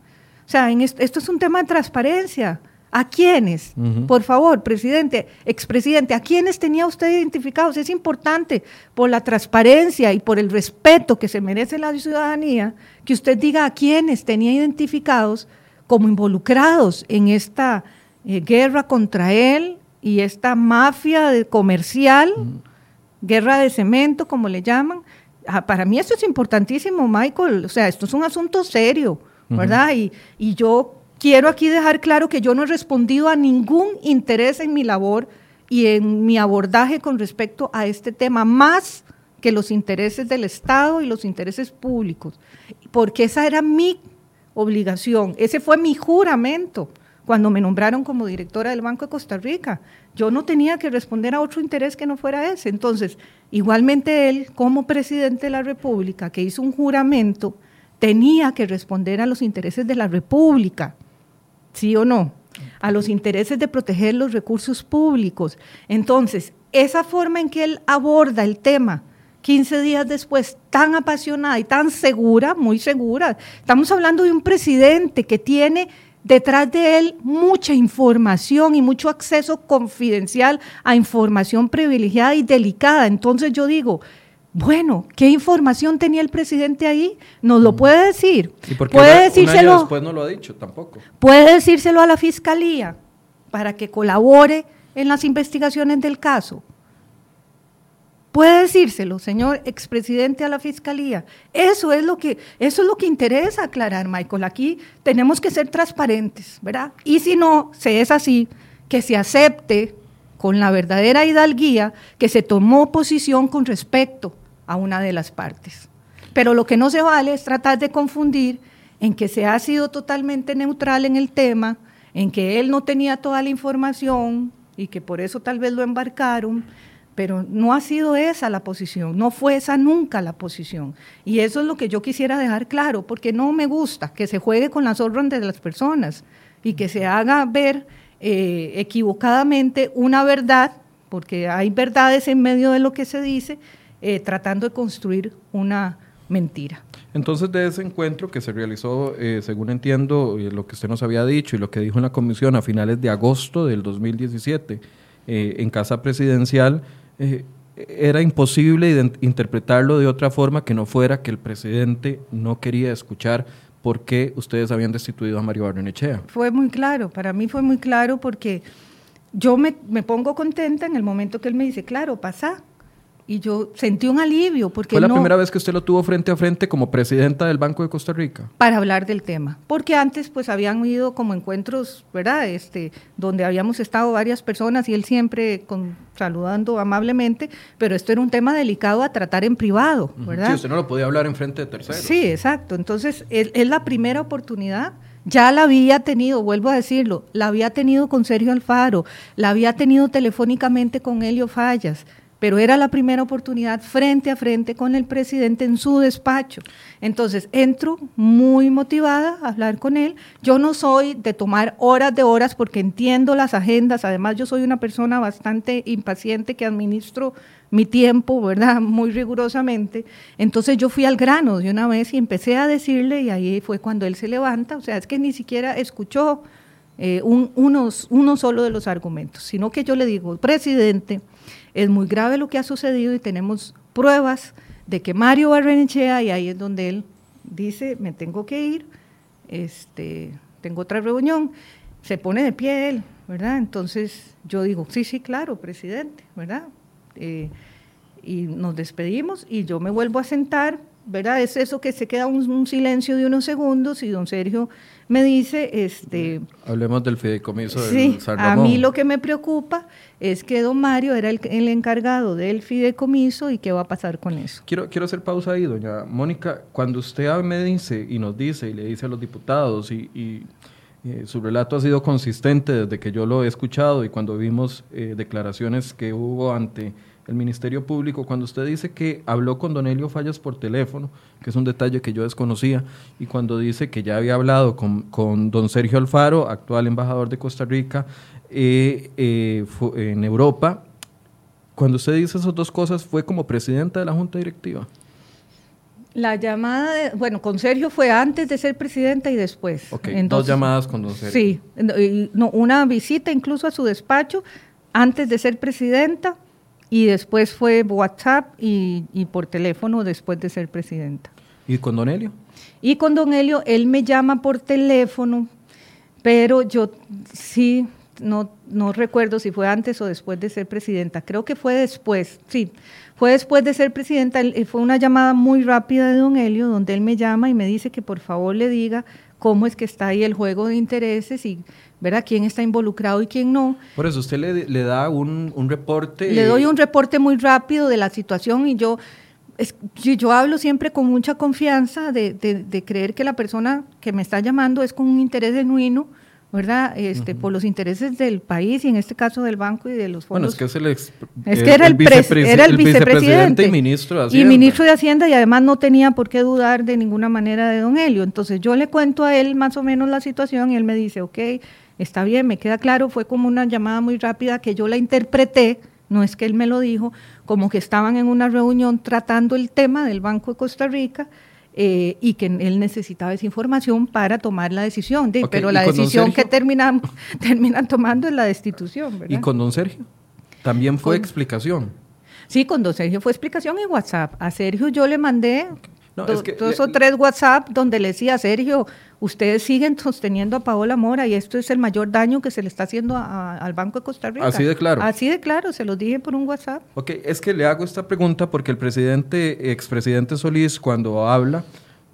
O sea, esto es un tema de transparencia. ¿A quiénes? Por favor, presidente, expresidente, ¿a quiénes tenía usted identificados? Es importante por la transparencia y por el respeto que se merece la ciudadanía que usted diga a quiénes tenía identificados como involucrados en esta eh, guerra contra él y esta mafia de comercial, guerra de cemento, como le llaman. Ah, para mí esto es importantísimo, Michael. O sea, esto es un asunto serio, ¿verdad? y, y yo quiero aquí dejar claro que yo no he respondido a ningún interés en mi labor y en mi abordaje con respecto a este tema, más que los intereses del Estado y los intereses públicos, porque esa era mi obligación, ese fue mi juramento cuando me nombraron como directora del Banco de Costa Rica. Yo no tenía que responder a otro interés que no fuera ese. Entonces, igualmente él, como presidente de la República, que hizo un juramento, tenía que responder a los intereses de la República ¿sí o no? A los intereses de proteger los recursos públicos. Entonces, esa forma en que él aborda el tema, 15 días después, tan apasionada y tan segura, muy segura, estamos hablando de un presidente que tiene detrás de él mucha información y mucho acceso confidencial a información privilegiada y delicada. Entonces yo digo, bueno, ¿qué información tenía el presidente ahí? Nos lo mm. puede decir. puede decírselo. después no lo ha dicho tampoco. Puede decírselo a la fiscalía para que colabore en las investigaciones del caso. Puede decírselo, señor expresidente a la fiscalía. Eso es lo que eso es lo que interesa aclarar, Michael. Aquí tenemos que ser transparentes, ¿verdad? Y si no se es así, que se acepte con la verdadera hidalguía que se tomó posición con respecto a una de las partes. Pero lo que no se vale es tratar de confundir en que se ha sido totalmente neutral en el tema, en que él no tenía toda la información y que por eso tal vez lo embarcaron, pero no ha sido esa la posición, no fue esa nunca la posición. Y eso es lo que yo quisiera dejar claro, porque no me gusta que se juegue con las órdenes de las personas y que se haga ver eh, equivocadamente una verdad, porque hay verdades en medio de lo que se dice, eh, tratando de construir una mentira. Entonces, de ese encuentro que se realizó, eh, según entiendo, lo que usted nos había dicho y lo que dijo en la comisión a finales de agosto del 2017 en Casa Presidencial, era imposible interpretarlo de otra forma que no fuera que el presidente no quería escuchar por qué ustedes habían destituido a Mario Barrenechea. Fue muy claro, para mí fue muy claro porque yo me, me pongo contenta en el momento que él me dice, claro, pasa, y yo sentí un alivio porque fue la primera vez que usted lo tuvo frente a frente como presidenta del Banco de Costa Rica. para hablar del tema porque antes pues habían ido como encuentros verdad este donde habíamos estado varias personas y él siempre con, saludando amablemente pero esto era un tema delicado a tratar en privado verdad sí usted no lo podía hablar en frente de terceros. Sí exacto. Entonces es la primera oportunidad ya la había tenido, vuelvo a decirlo, la había tenido con Sergio Alfaro, la había tenido telefónicamente con Helio Fallas, pero era la primera oportunidad frente a frente con el presidente en su despacho. Entonces, entro muy motivada a hablar con él. Yo no soy de tomar horas de horas porque entiendo las agendas, además yo soy una persona bastante impaciente que administro mi tiempo, ¿verdad? Muy rigurosamente. Entonces yo fui al grano de una vez y empecé a decirle, y ahí fue cuando él se levanta, o sea, es que ni siquiera escuchó eh, unos, uno solo de los argumentos, sino que yo le digo, presidente, es muy grave lo que ha sucedido y tenemos pruebas de que Mario Barrenechea, y ahí es donde él dice, me tengo que ir, este, tengo otra reunión, se pone de pie él, ¿verdad? Entonces yo digo, sí, sí, claro, presidente, ¿verdad? Eh, y nos despedimos y yo me vuelvo a sentar, ¿verdad? Es eso que se queda un, silencio de unos segundos y don Sergio me dice, este... Hablemos del fideicomiso sí, A mí lo que me preocupa es que don Mario era el, encargado del fideicomiso y qué va a pasar con eso. Quiero, quiero hacer pausa ahí, doña Mónica. Cuando usted me dice y nos dice y le dice a los diputados y, eh, su relato ha sido consistente desde que yo lo he escuchado y cuando vimos eh, declaraciones que hubo ante el Ministerio Público, cuando usted dice que habló con Don Elio Fallas por teléfono, que es un detalle que yo desconocía, y cuando dice que ya había hablado con, con don Sergio Alfaro, actual embajador de Costa Rica eh, eh, en Europa, cuando usted dice esas dos cosas, ¿fue como presidenta de la Junta Directiva? La llamada, de, bueno, con Sergio fue antes de ser presidenta y después. Ok, dos llamadas con don Sergio. Sí, no, una visita incluso a su despacho antes de ser presidenta y después fue WhatsApp y, por teléfono después de ser presidenta. ¿Y con Don Helio? Y con Don Helio, él me llama por teléfono, pero yo sí, no, no recuerdo si fue antes o después de ser presidenta. Creo que fue después, sí, fue después de ser presidenta. Fue una llamada muy rápida de Don Helio, donde él me llama y me dice que por favor le diga cómo es que está ahí el juego de intereses y ¿verdad? ¿Quién está involucrado y quién no? Por eso usted le, da un, reporte. Le doy un reporte muy rápido de la situación y yo, yo hablo siempre con mucha confianza de, creer que la persona que me está llamando es con un interés genuino. ¿Verdad? Este, Por los intereses del país y en este caso del banco y de los fondos. Bueno, es que es el, ex, es que era el, era el, vicepresidente, y ministro de Hacienda. Y ministro de Hacienda y además no tenía por qué dudar de ninguna manera de don Helio. Entonces yo le cuento a él más o menos la situación y él me dice, ok, está bien, me queda claro, fue como una llamada muy rápida que yo la interpreté, no es que él me lo dijo, como que estaban en una reunión tratando el tema del Banco de Costa Rica eh, y que él necesitaba esa información para tomar la decisión. pero la decisión que terminan, terminan tomando es la destitución. ¿Y con don Sergio? También fue explicación. Sí, con don Sergio fue explicación en WhatsApp. A Sergio yo le mandé dos o tres WhatsApp donde le decía, Sergio, ustedes siguen sosteniendo a Paola Mora y esto es el mayor daño que se le está haciendo al Banco de Costa Rica. Así de claro. Así de claro, se los dije por un WhatsApp. Ok, es que le hago esta pregunta porque el presidente, expresidente Solís, cuando habla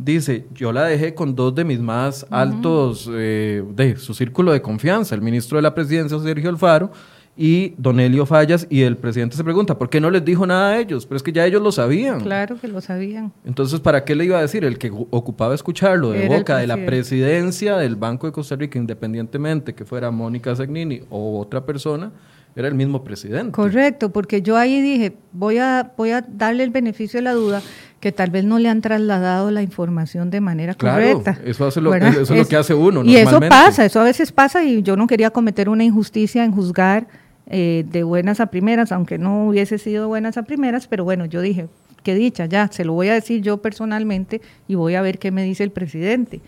dice, yo la dejé con dos de mis más altos eh, de su círculo de confianza, el ministro de la presidencia, Sergio Alfaro, y Don Elio Fallas, y el presidente se pregunta, ¿por qué no les dijo nada a ellos? Pero es que ya ellos lo sabían. Claro que lo sabían. Entonces, ¿para qué le iba a decir? El que ocupaba escucharlo de boca de la presidencia del Banco de Costa Rica, independientemente que fuera Mónica Zagnini o otra persona, era el mismo presidente. Correcto, porque yo ahí dije, voy a, voy a darle el beneficio de la duda que tal vez no le han trasladado la información de manera correcta. Eso, hace lo, eso es, lo que hace uno. Y eso pasa, eso a veces pasa y yo no quería cometer una injusticia en juzgar eh, de buenas a primeras, aunque no hubiese sido buenas a primeras, pero bueno, yo dije, qué dicha, ya, se lo voy a decir yo personalmente y voy a ver qué me dice el presidente.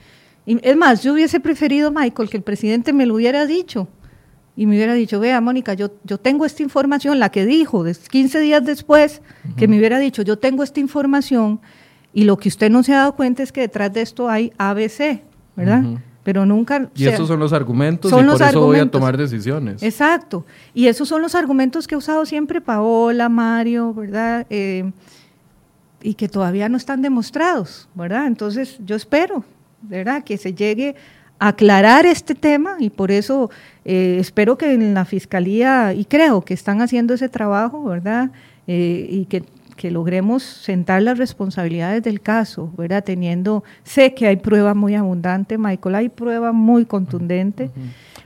Y, es más, yo hubiese preferido, Michael, que el presidente me lo hubiera dicho y me hubiera dicho, vea, Mónica, yo, yo tengo esta información, la que dijo 15 días después, que me hubiera dicho, yo tengo esta información y lo que usted no se ha dado cuenta es que detrás de esto hay ABC, ¿verdad? Pero nunca... Y esos son los argumentos y por eso voy a tomar decisiones. Exacto. Y esos son los argumentos que ha usado siempre Paola, Mario, ¿verdad? Eh, y que todavía no están demostrados, ¿verdad? Entonces yo espero, ¿verdad? Que se llegue aclarar este tema y por eso eh, espero que en la Fiscalía, y creo que están haciendo ese trabajo, ¿verdad? Eh, y que, logremos sentar las responsabilidades del caso, ¿verdad? Teniendo, sé que hay prueba muy abundante, Michael, hay prueba muy contundente.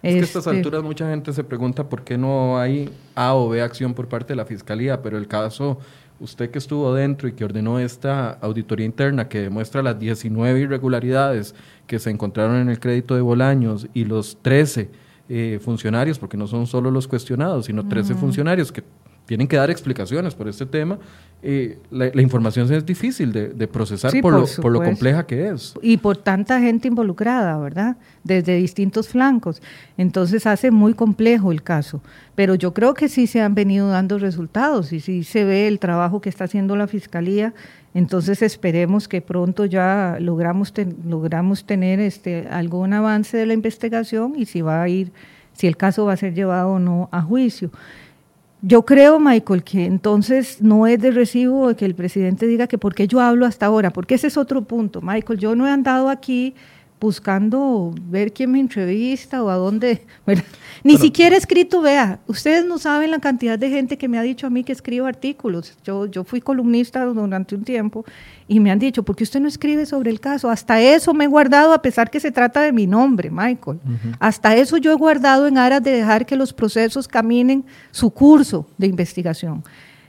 Es que a estas este alturas mucha gente se pregunta por qué no hay A o B acción por parte de la Fiscalía, pero el caso usted que estuvo dentro y que ordenó esta auditoría interna que demuestra las 19 irregularidades que se encontraron en el crédito de Bolaños y los 13 eh, funcionarios, porque no son solo los cuestionados, sino 13 funcionarios que tienen que dar explicaciones por este tema, eh, la, información es difícil de, procesar por, lo, por, lo, compleja que es. Y por tanta gente involucrada, ¿verdad? Desde distintos flancos. Entonces hace muy complejo el caso. Pero yo creo que sí se han venido dando resultados y sí se ve el trabajo que está haciendo la Fiscalía. Entonces esperemos que pronto ya logramos, logramos tener este, algún avance de la investigación y si va a ir, si el caso va a ser llevado o no a juicio. Yo creo, Michael, que entonces no es de recibo que el presidente diga que por qué yo hablo hasta ahora, porque ese es otro punto. Michael, yo no he andado aquí buscando ver quién me entrevista o a dónde. Ni siquiera he escrito, vea, ustedes no saben la cantidad de gente que me ha dicho a mí que escribo artículos. Yo, yo fui columnista durante un tiempo y me han dicho, ¿por qué usted no escribe sobre el caso? Hasta eso me he guardado, a pesar que se trata de mi nombre, Michael. Hasta eso yo he guardado en aras de dejar que los procesos caminen su curso de investigación.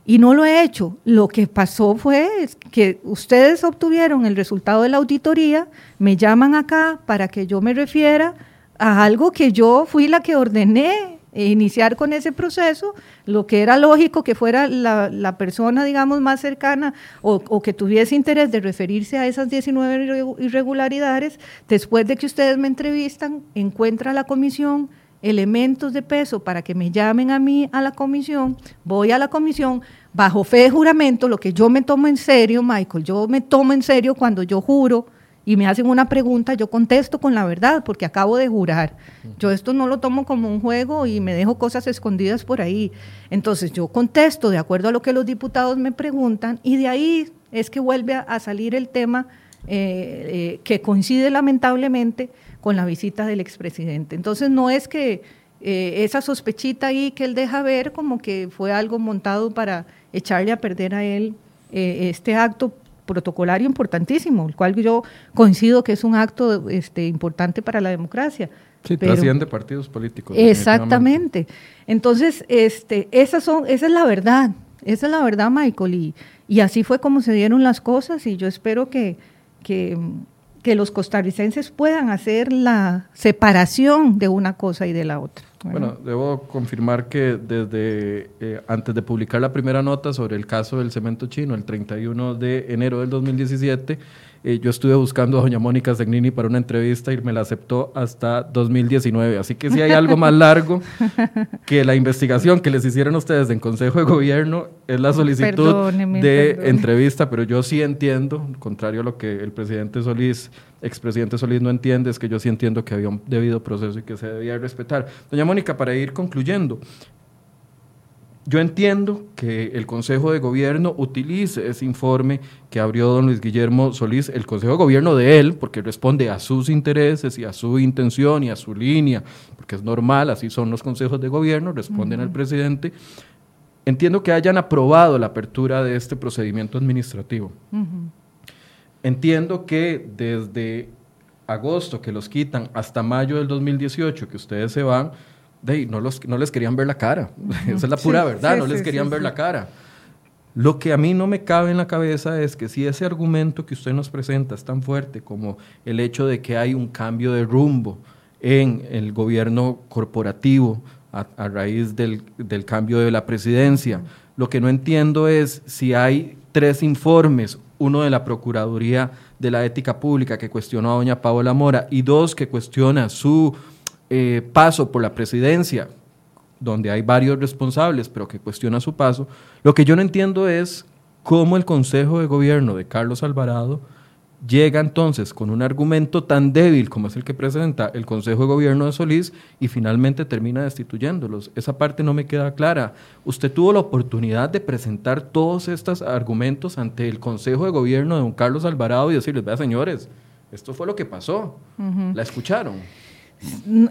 Y no lo he hecho. Lo que pasó fue que ustedes obtuvieron el resultado de la auditoría, me llaman acá para que yo me refiera a algo que yo fui la que ordené iniciar con ese proceso, lo que era lógico que fuera la, persona, digamos, más cercana o, o, que tuviese interés de referirse a esas 19 irregularidades, después de que ustedes me entrevistan, encuentra la comisión elementos de peso para que me llamen a mí a la comisión, voy a la comisión, bajo fe de juramento, lo que yo me tomo en serio, Michael, yo me tomo en serio cuando yo juro y me hacen una pregunta, yo contesto con la verdad, porque acabo de jurar. Yo esto no lo tomo como un juego y me dejo cosas escondidas por ahí. Entonces yo contesto de acuerdo a lo que los diputados me preguntan y de ahí es que vuelve a, salir el tema eh, eh, que coincide lamentablemente con la visita del expresidente. Entonces no es que eh, esa sospechita ahí que él deja ver como que fue algo montado para echarle a perder a él eh, este acto protocolario importantísimo, el cual yo coincido que es un acto este, importante para la democracia. Sí, trasciende partidos políticos. Exactamente. Entonces, este, esas son, esa es la verdad, esa es la verdad, Michael, y, y así fue como se dieron las cosas y yo espero que, que que los costarricenses puedan hacer la separación de una cosa y de la otra. Bueno, debo confirmar que desde eh, antes de publicar la primera nota sobre el caso del cemento chino, el 31 de enero del 2017, eh, yo estuve buscando a doña Mónica Zegnini para una entrevista y me la aceptó hasta 2019. Así que si hay algo más largo que la investigación que les hicieron ustedes en Consejo de Gobierno, es la solicitud de entrevista, pero yo sí entiendo, contrario a lo que el presidente Solís, expresidente Solís no entiende, es que yo sí entiendo que había un debido proceso y que se debía respetar. Doña Mónica, para ir concluyendo, yo entiendo que el Consejo de Gobierno utilice ese informe que abrió don Luis Guillermo Solís, el Consejo de Gobierno de él, porque responde a sus intereses y a su intención y a su línea, porque es normal, así son los consejos de gobierno, responden al presidente. Entiendo que hayan aprobado la apertura de este procedimiento administrativo. Entiendo que desde agosto que los quitan hasta mayo del 2018 que ustedes se van, no, los, no les querían ver la cara. Esa es la pura verdad, no les querían ver la cara. Lo que a mí no me cabe en la cabeza es que si ese argumento que usted nos presenta es tan fuerte como el hecho de que hay un cambio de rumbo en el gobierno corporativo a, raíz del, del, cambio de la presidencia, lo que no entiendo es si hay tres informes, uno de la Procuraduría de la Ética Pública que cuestionó a doña Paola Mora y dos que cuestiona su eh, paso por la presidencia, donde hay varios responsables, pero que cuestiona su paso, lo que yo no entiendo es cómo el Consejo de Gobierno de Carlos Alvarado llega entonces con un argumento tan débil como es el que presenta el Consejo de Gobierno de Solís y finalmente termina destituyéndolos. Esa parte no me queda clara. Usted tuvo la oportunidad de presentar todos estos argumentos ante el Consejo de Gobierno de don Carlos Alvarado y decirles, vea señores, esto fue lo que pasó. ¿La escucharon?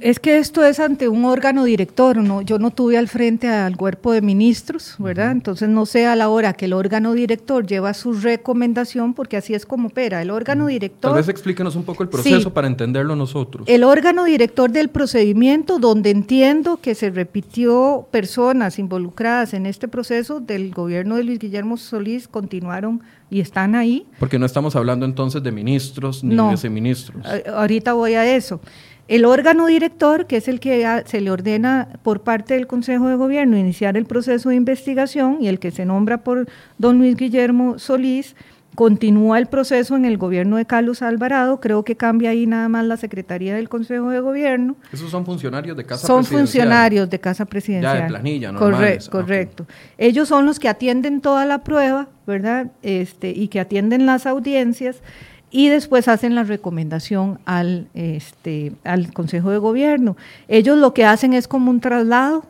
Es que esto es ante un órgano director, ¿no? yo no tuve al frente al cuerpo de ministros, ¿verdad? Entonces no sé a la hora que el órgano director lleva su recomendación, porque así es como opera. El órgano director... Tal vez explíquenos un poco el proceso para entenderlo nosotros. El órgano director del procedimiento, donde entiendo que se repitió personas involucradas en este proceso del gobierno de Luis Guillermo Solís, continuaron y están ahí. Porque no estamos hablando entonces de ministros ni de viceministros. Ahorita voy a eso. El órgano director, que es el que se le ordena por parte del Consejo de Gobierno iniciar el proceso de investigación y el que se nombra por don Luis Guillermo Solís, continúa el proceso en el gobierno de Carlos Alvarado, creo que cambia ahí nada más la Secretaría del Consejo de Gobierno. ¿Esos son funcionarios de Casa Presidencial? Son funcionarios de Casa Presidencial. Ya de planilla, ¿no? Correcto, correcto. Ellos son los que atienden toda la prueba, ¿verdad? Este, y que atienden las audiencias y después hacen la recomendación al, este, al Consejo de Gobierno. Ellos lo que hacen es como un traslado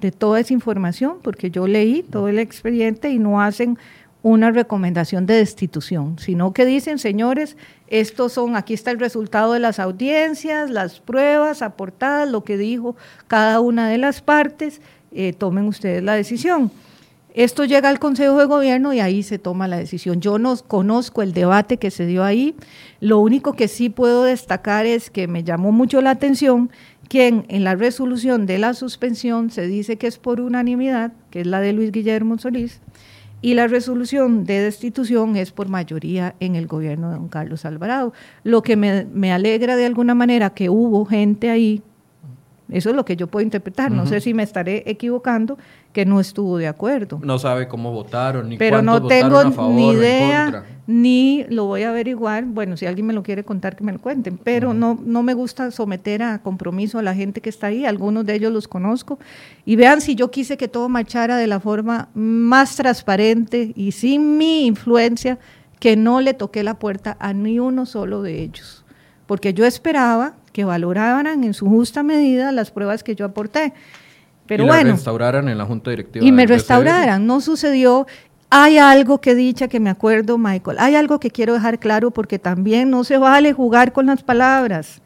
de toda esa información, porque yo leí todo el expediente y no hacen una recomendación de destitución, sino que dicen, señores, estos son, aquí está el resultado de las audiencias, las pruebas aportadas, lo que dijo cada una de las partes, eh, tomen ustedes la decisión. Esto llega al Consejo de Gobierno y ahí se toma la decisión. Yo no conozco el debate que se dio ahí. Lo único que sí puedo destacar es que me llamó mucho la atención que en, la resolución de la suspensión se dice que es por unanimidad, que es la de Luis Guillermo Solís, y la resolución de destitución es por mayoría en el gobierno de don Carlos Alvarado. Lo que me, me alegra de alguna manera que hubo gente ahí eso es lo que yo puedo interpretar. No sé si me estaré equivocando, que no estuvo de acuerdo. No sabe cómo votaron, ni Pero no tengo a favor, ni idea, ni lo voy a averiguar. Bueno, si alguien me lo quiere contar, que me lo cuenten. Pero no, no me gusta someter a compromiso a la gente que está ahí. Algunos de ellos los conozco. Y vean si yo quise que todo marchara de la forma más transparente y sin mi influencia, que no le toqué la puerta a ni uno solo de ellos. Porque yo esperaba que valoraran en su justa medida las pruebas que yo aporté. Pero y bueno. restauraran en la Junta Directiva. Y me restauraran. No sucedió. Hay algo que dicha que me acuerdo, Michael. Hay algo que quiero dejar claro porque también no se vale jugar con las palabras.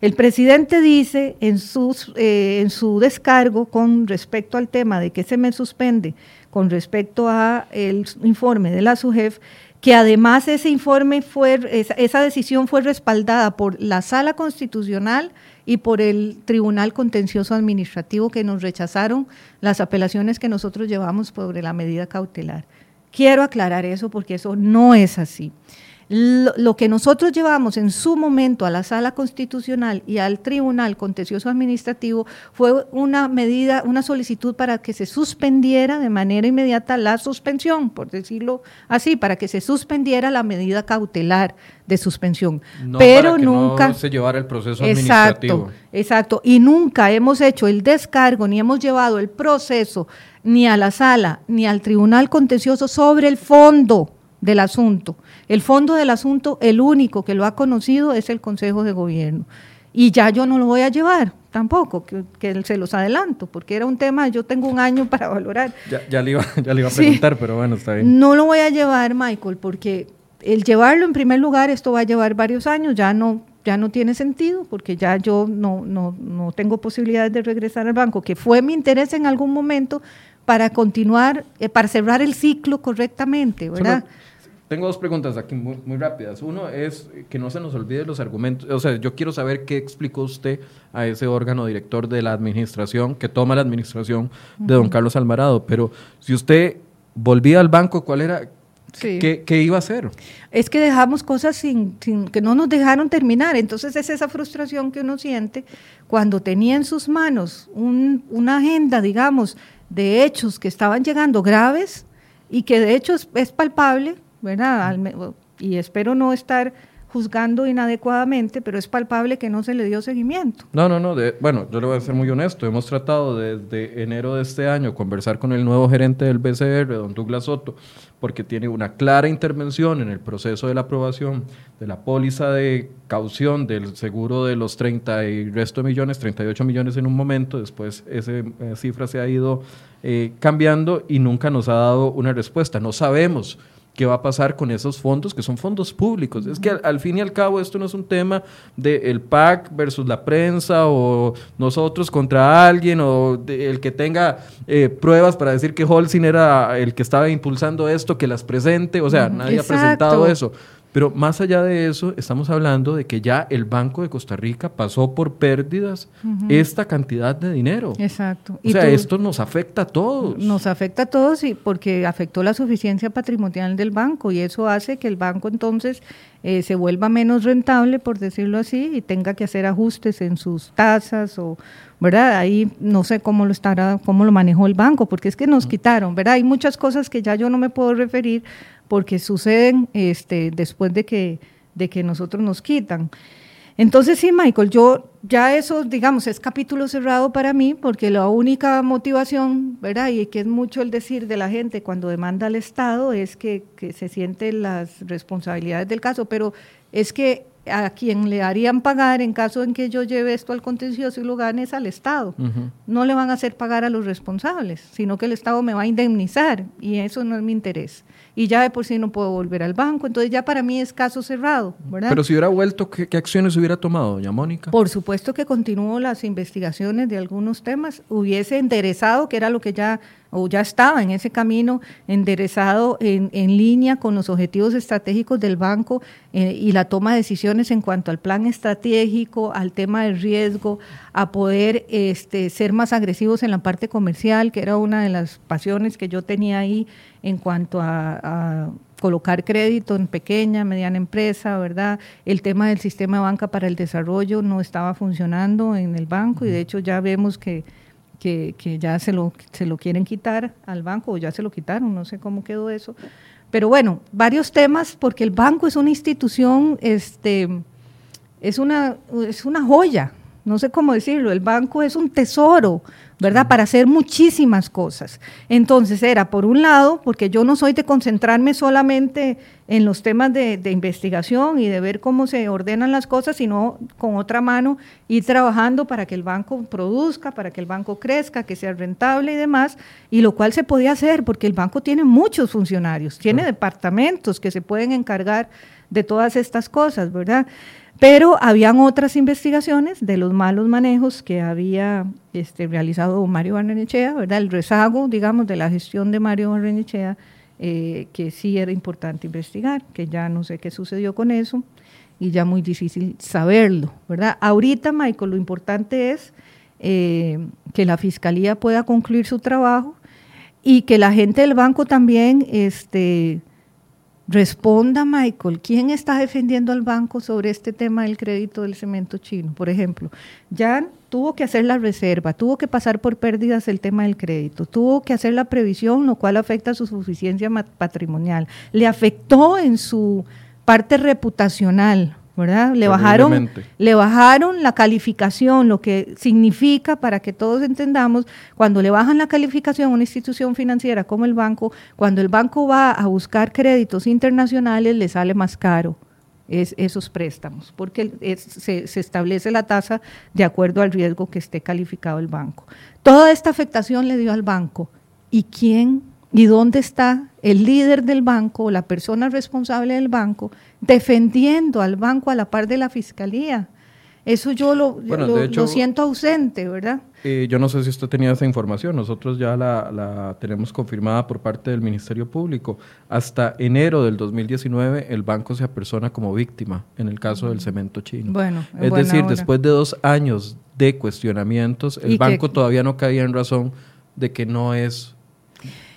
El presidente dice en, sus, eh, en su descargo con respecto al tema de que se me suspende, con respecto a el informe de la SUJEF, que además ese informe fue, esa, decisión fue respaldada por la Sala Constitucional y por el Tribunal Contencioso Administrativo que nos rechazaron las apelaciones que nosotros llevamos sobre la medida cautelar. Quiero aclarar eso porque eso no es así. Lo, que nosotros llevamos en su momento a la sala constitucional y al tribunal contencioso administrativo fue una medida, una solicitud para que se suspendiera de manera inmediata la suspensión, por decirlo así, para que se suspendiera la medida cautelar de suspensión. Pero nunca se llevara el proceso administrativo. Exacto, exacto. Y nunca hemos hecho el descargo ni hemos llevado el proceso ni a la sala ni al tribunal contencioso sobre el fondo del asunto. El fondo del asunto, el único que lo ha conocido es el Consejo de Gobierno. y ya yo no lo voy a llevar tampoco, que, se los adelanto, porque era un tema, yo tengo un año para valorar. Ya, le, iba, ya le iba a preguntar, pero bueno, está bien. No lo voy a llevar, Michael, porque el llevarlo en primer lugar, esto va a llevar varios años, ya no, ya no tiene sentido, porque ya yo no, no, no tengo posibilidades de regresar al banco, que fue mi interés en algún momento para continuar, eh, para cerrar el ciclo correctamente, ¿verdad? Tengo dos preguntas aquí muy, muy, rápidas. Uno es que no se nos olvide los argumentos. O sea, yo quiero saber qué explicó usted a ese órgano director de la administración, que toma la administración de don Carlos Alvarado. Pero si usted volvía al banco, ¿cuál era? ¿Qué, iba a hacer? Es que dejamos cosas sin, que no nos dejaron terminar. Entonces es esa frustración que uno siente cuando tenía en sus manos una agenda, digamos, de hechos que estaban llegando graves y que de hecho es palpable ¿verdad? y espero no estar juzgando inadecuadamente, pero es palpable que no se le dio seguimiento. No, no, no. bueno, yo le voy a ser muy honesto. Hemos tratado desde enero de este año conversar con el nuevo gerente del BCR, don Douglas Soto, porque tiene una clara intervención en el proceso de la aprobación de la póliza de caución del seguro de los 30 y resto de millones, 38 millones en un momento. Después esa cifra se ha ido eh, cambiando y nunca nos ha dado una respuesta. No sabemos qué va a pasar con esos fondos, que son fondos públicos. Es que al, fin y al cabo esto no es un tema del el PAC versus la prensa o nosotros contra alguien o el que tenga eh, pruebas para decir que Holcim era el que estaba impulsando esto, que las presente. O sea, nadie ha presentado eso. Pero más allá de eso, estamos hablando de que ya el Banco de Costa Rica pasó por pérdidas esta cantidad de dinero. Exacto. O sea, esto nos afecta a todos. Nos afecta a todos y porque afectó la suficiencia patrimonial del banco y eso hace que el banco entonces eh, se vuelva menos rentable, por decirlo así, y tenga que hacer ajustes en sus tasas o, ¿verdad? Ahí no sé cómo lo estará, cómo lo manejó el banco, porque es que nos quitaron, ¿verdad? Hay muchas cosas que ya yo no me puedo referir porque suceden este, después de que, de que nosotros nos quitan. Entonces sí, Michael, yo ya eso, digamos, es capítulo cerrado para mí, porque la única motivación, ¿verdad? Y que es mucho el decir de la gente cuando demanda al Estado, es que, que se sienten las responsabilidades del caso, pero es que a quien le harían pagar en caso en que yo lleve esto al contencioso y lo gane es al Estado. No le van a hacer pagar a los responsables, sino que el Estado me va a indemnizar y eso no es mi interés y ya de por sí no puedo volver al banco. Entonces ya para mí es caso cerrado, ¿verdad? Pero si hubiera vuelto, ¿qué, acciones hubiera tomado, doña Mónica? Por supuesto que continuó las investigaciones de algunos temas, hubiese enderezado, que era lo que ya o ya estaba en ese camino enderezado en, en línea con los objetivos estratégicos del banco eh, y la toma de decisiones en cuanto al plan estratégico, al tema del riesgo, a poder este, ser más agresivos en la parte comercial, que era una de las pasiones que yo tenía ahí en cuanto a, colocar crédito en pequeña, mediana empresa, ¿verdad? El tema del sistema de banca para el desarrollo no estaba funcionando en el banco y de hecho ya vemos que, que, ya se lo, se lo quieren quitar al banco o ya se lo quitaron, no sé cómo quedó eso. Pero bueno, varios temas porque el banco es una institución, este, es una, es una joya, no sé cómo decirlo, el banco es un tesoro, ¿verdad? Para hacer muchísimas cosas. Entonces era, por un lado, porque yo no soy de concentrarme solamente en los temas de, investigación y de ver cómo se ordenan las cosas, sino con otra mano ir trabajando para que el banco produzca, para que el banco crezca, que sea rentable y demás, y lo cual se podía hacer porque el banco tiene muchos funcionarios, tiene departamentos que se pueden encargar de todas estas cosas, ¿verdad? Pero habían otras investigaciones de los malos manejos que había este, realizado Mario Barrenechea, ¿verdad? El rezago, digamos, de la gestión de Mario Barrenechea, eh, que sí era importante investigar, que ya no sé qué sucedió con eso y ya muy difícil saberlo, ¿verdad? Ahorita, Michael, lo importante es eh, que la Fiscalía pueda concluir su trabajo y que la gente del banco también este, Responda, Michael, ¿quién está defendiendo al banco sobre este tema del crédito del cemento chino? Por ejemplo, Jan tuvo que hacer la reserva, tuvo que pasar por pérdidas el tema del crédito, tuvo que hacer la previsión, lo cual afecta a su suficiencia patrimonial. Le afectó en su parte reputacional, ¿verdad? Le bajaron, le bajaron la calificación, lo que significa, para que todos entendamos, cuando le bajan la calificación a una institución financiera como el banco, cuando el banco va a buscar créditos internacionales, le sale más caro. es esos préstamos, porque se, se, establece la tasa de acuerdo al riesgo que esté calificado el banco. Toda esta afectación le dio al banco. ¿Y quién y dónde está el líder del banco o la persona responsable del banco defendiendo al banco a la par de la fiscalía? Eso yo lo, lo, siento ausente, ¿verdad? Eh, yo no sé si usted tenía esa información, nosotros ya la, la, tenemos confirmada por parte del Ministerio Público. Hasta enero del 2019 el banco se apersona como víctima en el caso del cemento chino. Bueno, es decir, después de dos años de cuestionamientos, el banco todavía no caía en razón de que no es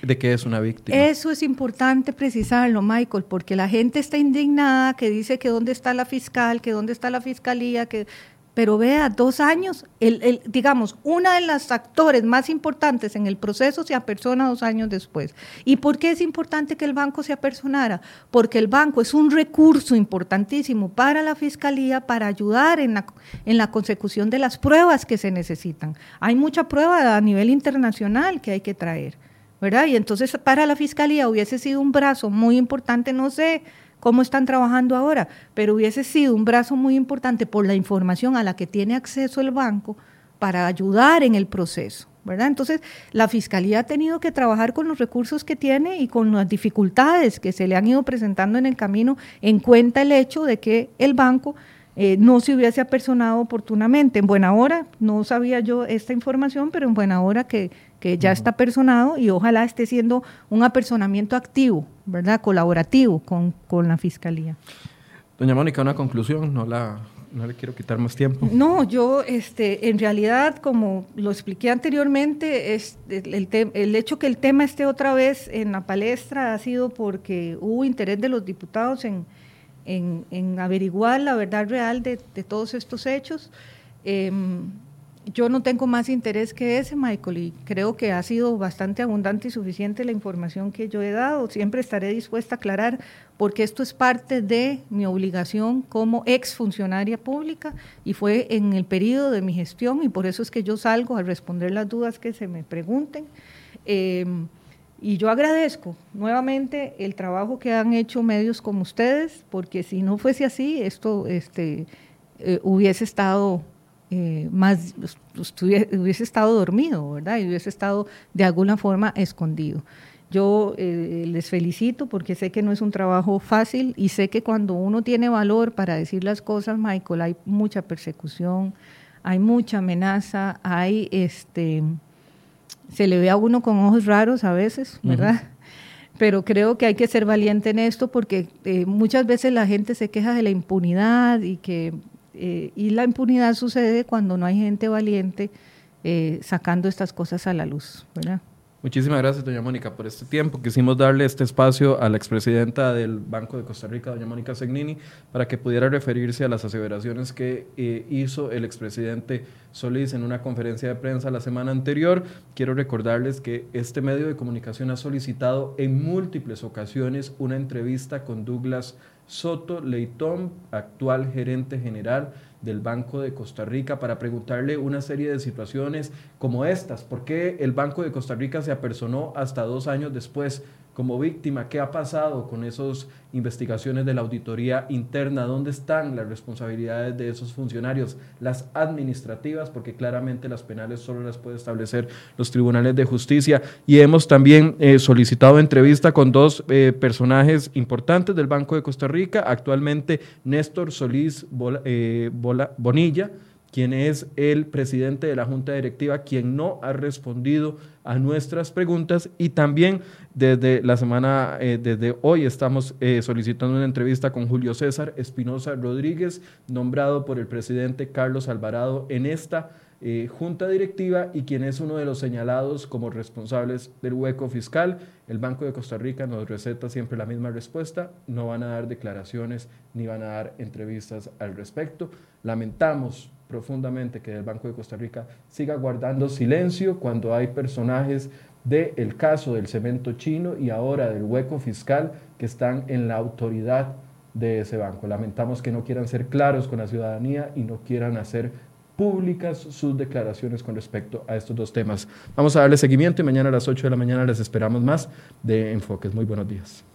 de que es una víctima. Eso es importante precisarlo, Michael, porque la gente está indignada, que dice que dónde está la fiscal, que dónde está la fiscalía, que pero vea, dos años, el, digamos, una de las actores más importantes en el proceso se apersona dos años después. ¿Y por qué es importante que el banco se apersonara? Porque el banco es un recurso importantísimo para la fiscalía para ayudar en la, en la consecución de las pruebas que se necesitan. Hay mucha prueba a nivel internacional que hay que traer. ¿Verdad? Y entonces para la fiscalía hubiese sido un brazo muy importante, no sé cómo están trabajando ahora, pero hubiese sido un brazo muy importante por la información a la que tiene acceso el banco para ayudar en el proceso. ¿verdad? Entonces, la Fiscalía ha tenido que trabajar con los recursos que tiene y con las dificultades que se le han ido presentando en el camino, en cuenta el hecho de que el banco eh, no se hubiese apersonado oportunamente. En buena hora, no sabía yo esta información, pero en buena hora que que ya está personado y ojalá esté siendo un apersonamiento activo, ¿verdad? Colaborativo con, con la Fiscalía. Doña Mónica, una conclusión, no la, no le quiero quitar más tiempo. No, yo este, en realidad, como lo expliqué anteriormente, es el, el, hecho que el tema esté otra vez en la palestra ha sido porque hubo interés de los diputados en, en, en averiguar la verdad real de, de todos estos hechos. Eh, yo no tengo más interés que ese, Michael, y creo que ha sido bastante abundante y suficiente la información que yo he dado. Siempre estaré dispuesta a aclarar, porque esto es parte de mi obligación como exfuncionaria pública y fue en el periodo de mi gestión, y por eso es que yo salgo a responder las dudas que se me pregunten. Eh, y yo agradezco nuevamente el trabajo que han hecho medios como ustedes, porque si no fuese así, esto este, eh, hubiese estado eh, más hubiese estado dormido, ¿verdad? Y hubiese estado de alguna forma escondido. Yo eh, les felicito porque sé que no es un trabajo fácil y sé que cuando uno tiene valor para decir las cosas, Michael, hay mucha persecución, hay mucha amenaza, hay este se le ve a uno con ojos raros a veces, ¿verdad? Pero creo que hay que ser valiente en esto porque eh, muchas veces la gente se queja de la impunidad y que eh, y la impunidad sucede cuando no hay gente valiente eh, sacando estas cosas a la luz. Muchísimas gracias, doña Mónica, por este tiempo. Quisimos darle este espacio a la expresidenta del Banco de Costa Rica, doña Mónica Segnini, para que pudiera referirse a las aseveraciones que eh, hizo el expresidente Solís en una conferencia de prensa la semana anterior. Quiero recordarles que este medio de comunicación ha solicitado en múltiples ocasiones una entrevista con Douglas Soto Leitón, actual gerente general del Banco de Costa Rica, para preguntarle una serie de situaciones como estas. ¿Por qué el Banco de Costa Rica se apersonó hasta dos años después como víctima? ¿Qué ha pasado con esas investigaciones de la auditoría interna? ¿Dónde están las responsabilidades de esos funcionarios? Las administrativas, porque claramente las penales solo las puede establecer los tribunales de justicia. Y hemos también eh, solicitado entrevista con dos eh, personajes importantes del Banco de Costa Rica, actualmente Néstor Solís eh, Bonilla quien es el presidente de la Junta Directiva, quien no ha respondido a nuestras preguntas y también desde la semana, eh, desde hoy estamos eh, solicitando una entrevista con Julio César Espinosa Rodríguez, nombrado por el presidente Carlos Alvarado en esta eh, junta directiva y quien es uno de los señalados como responsables del hueco fiscal. El Banco de Costa Rica nos receta siempre la misma respuesta, no van a dar declaraciones ni van a dar entrevistas al respecto. Lamentamos profundamente que el Banco de Costa Rica siga guardando silencio cuando hay personajes del caso del cemento chino y ahora del hueco fiscal que están en la autoridad de ese banco. Lamentamos que no quieran ser claros con la ciudadanía y no quieran hacer públicas sus declaraciones con respecto a estos dos temas. Vamos a darle seguimiento y mañana a las 8 de la mañana les esperamos más de Enfoques. Muy buenos días.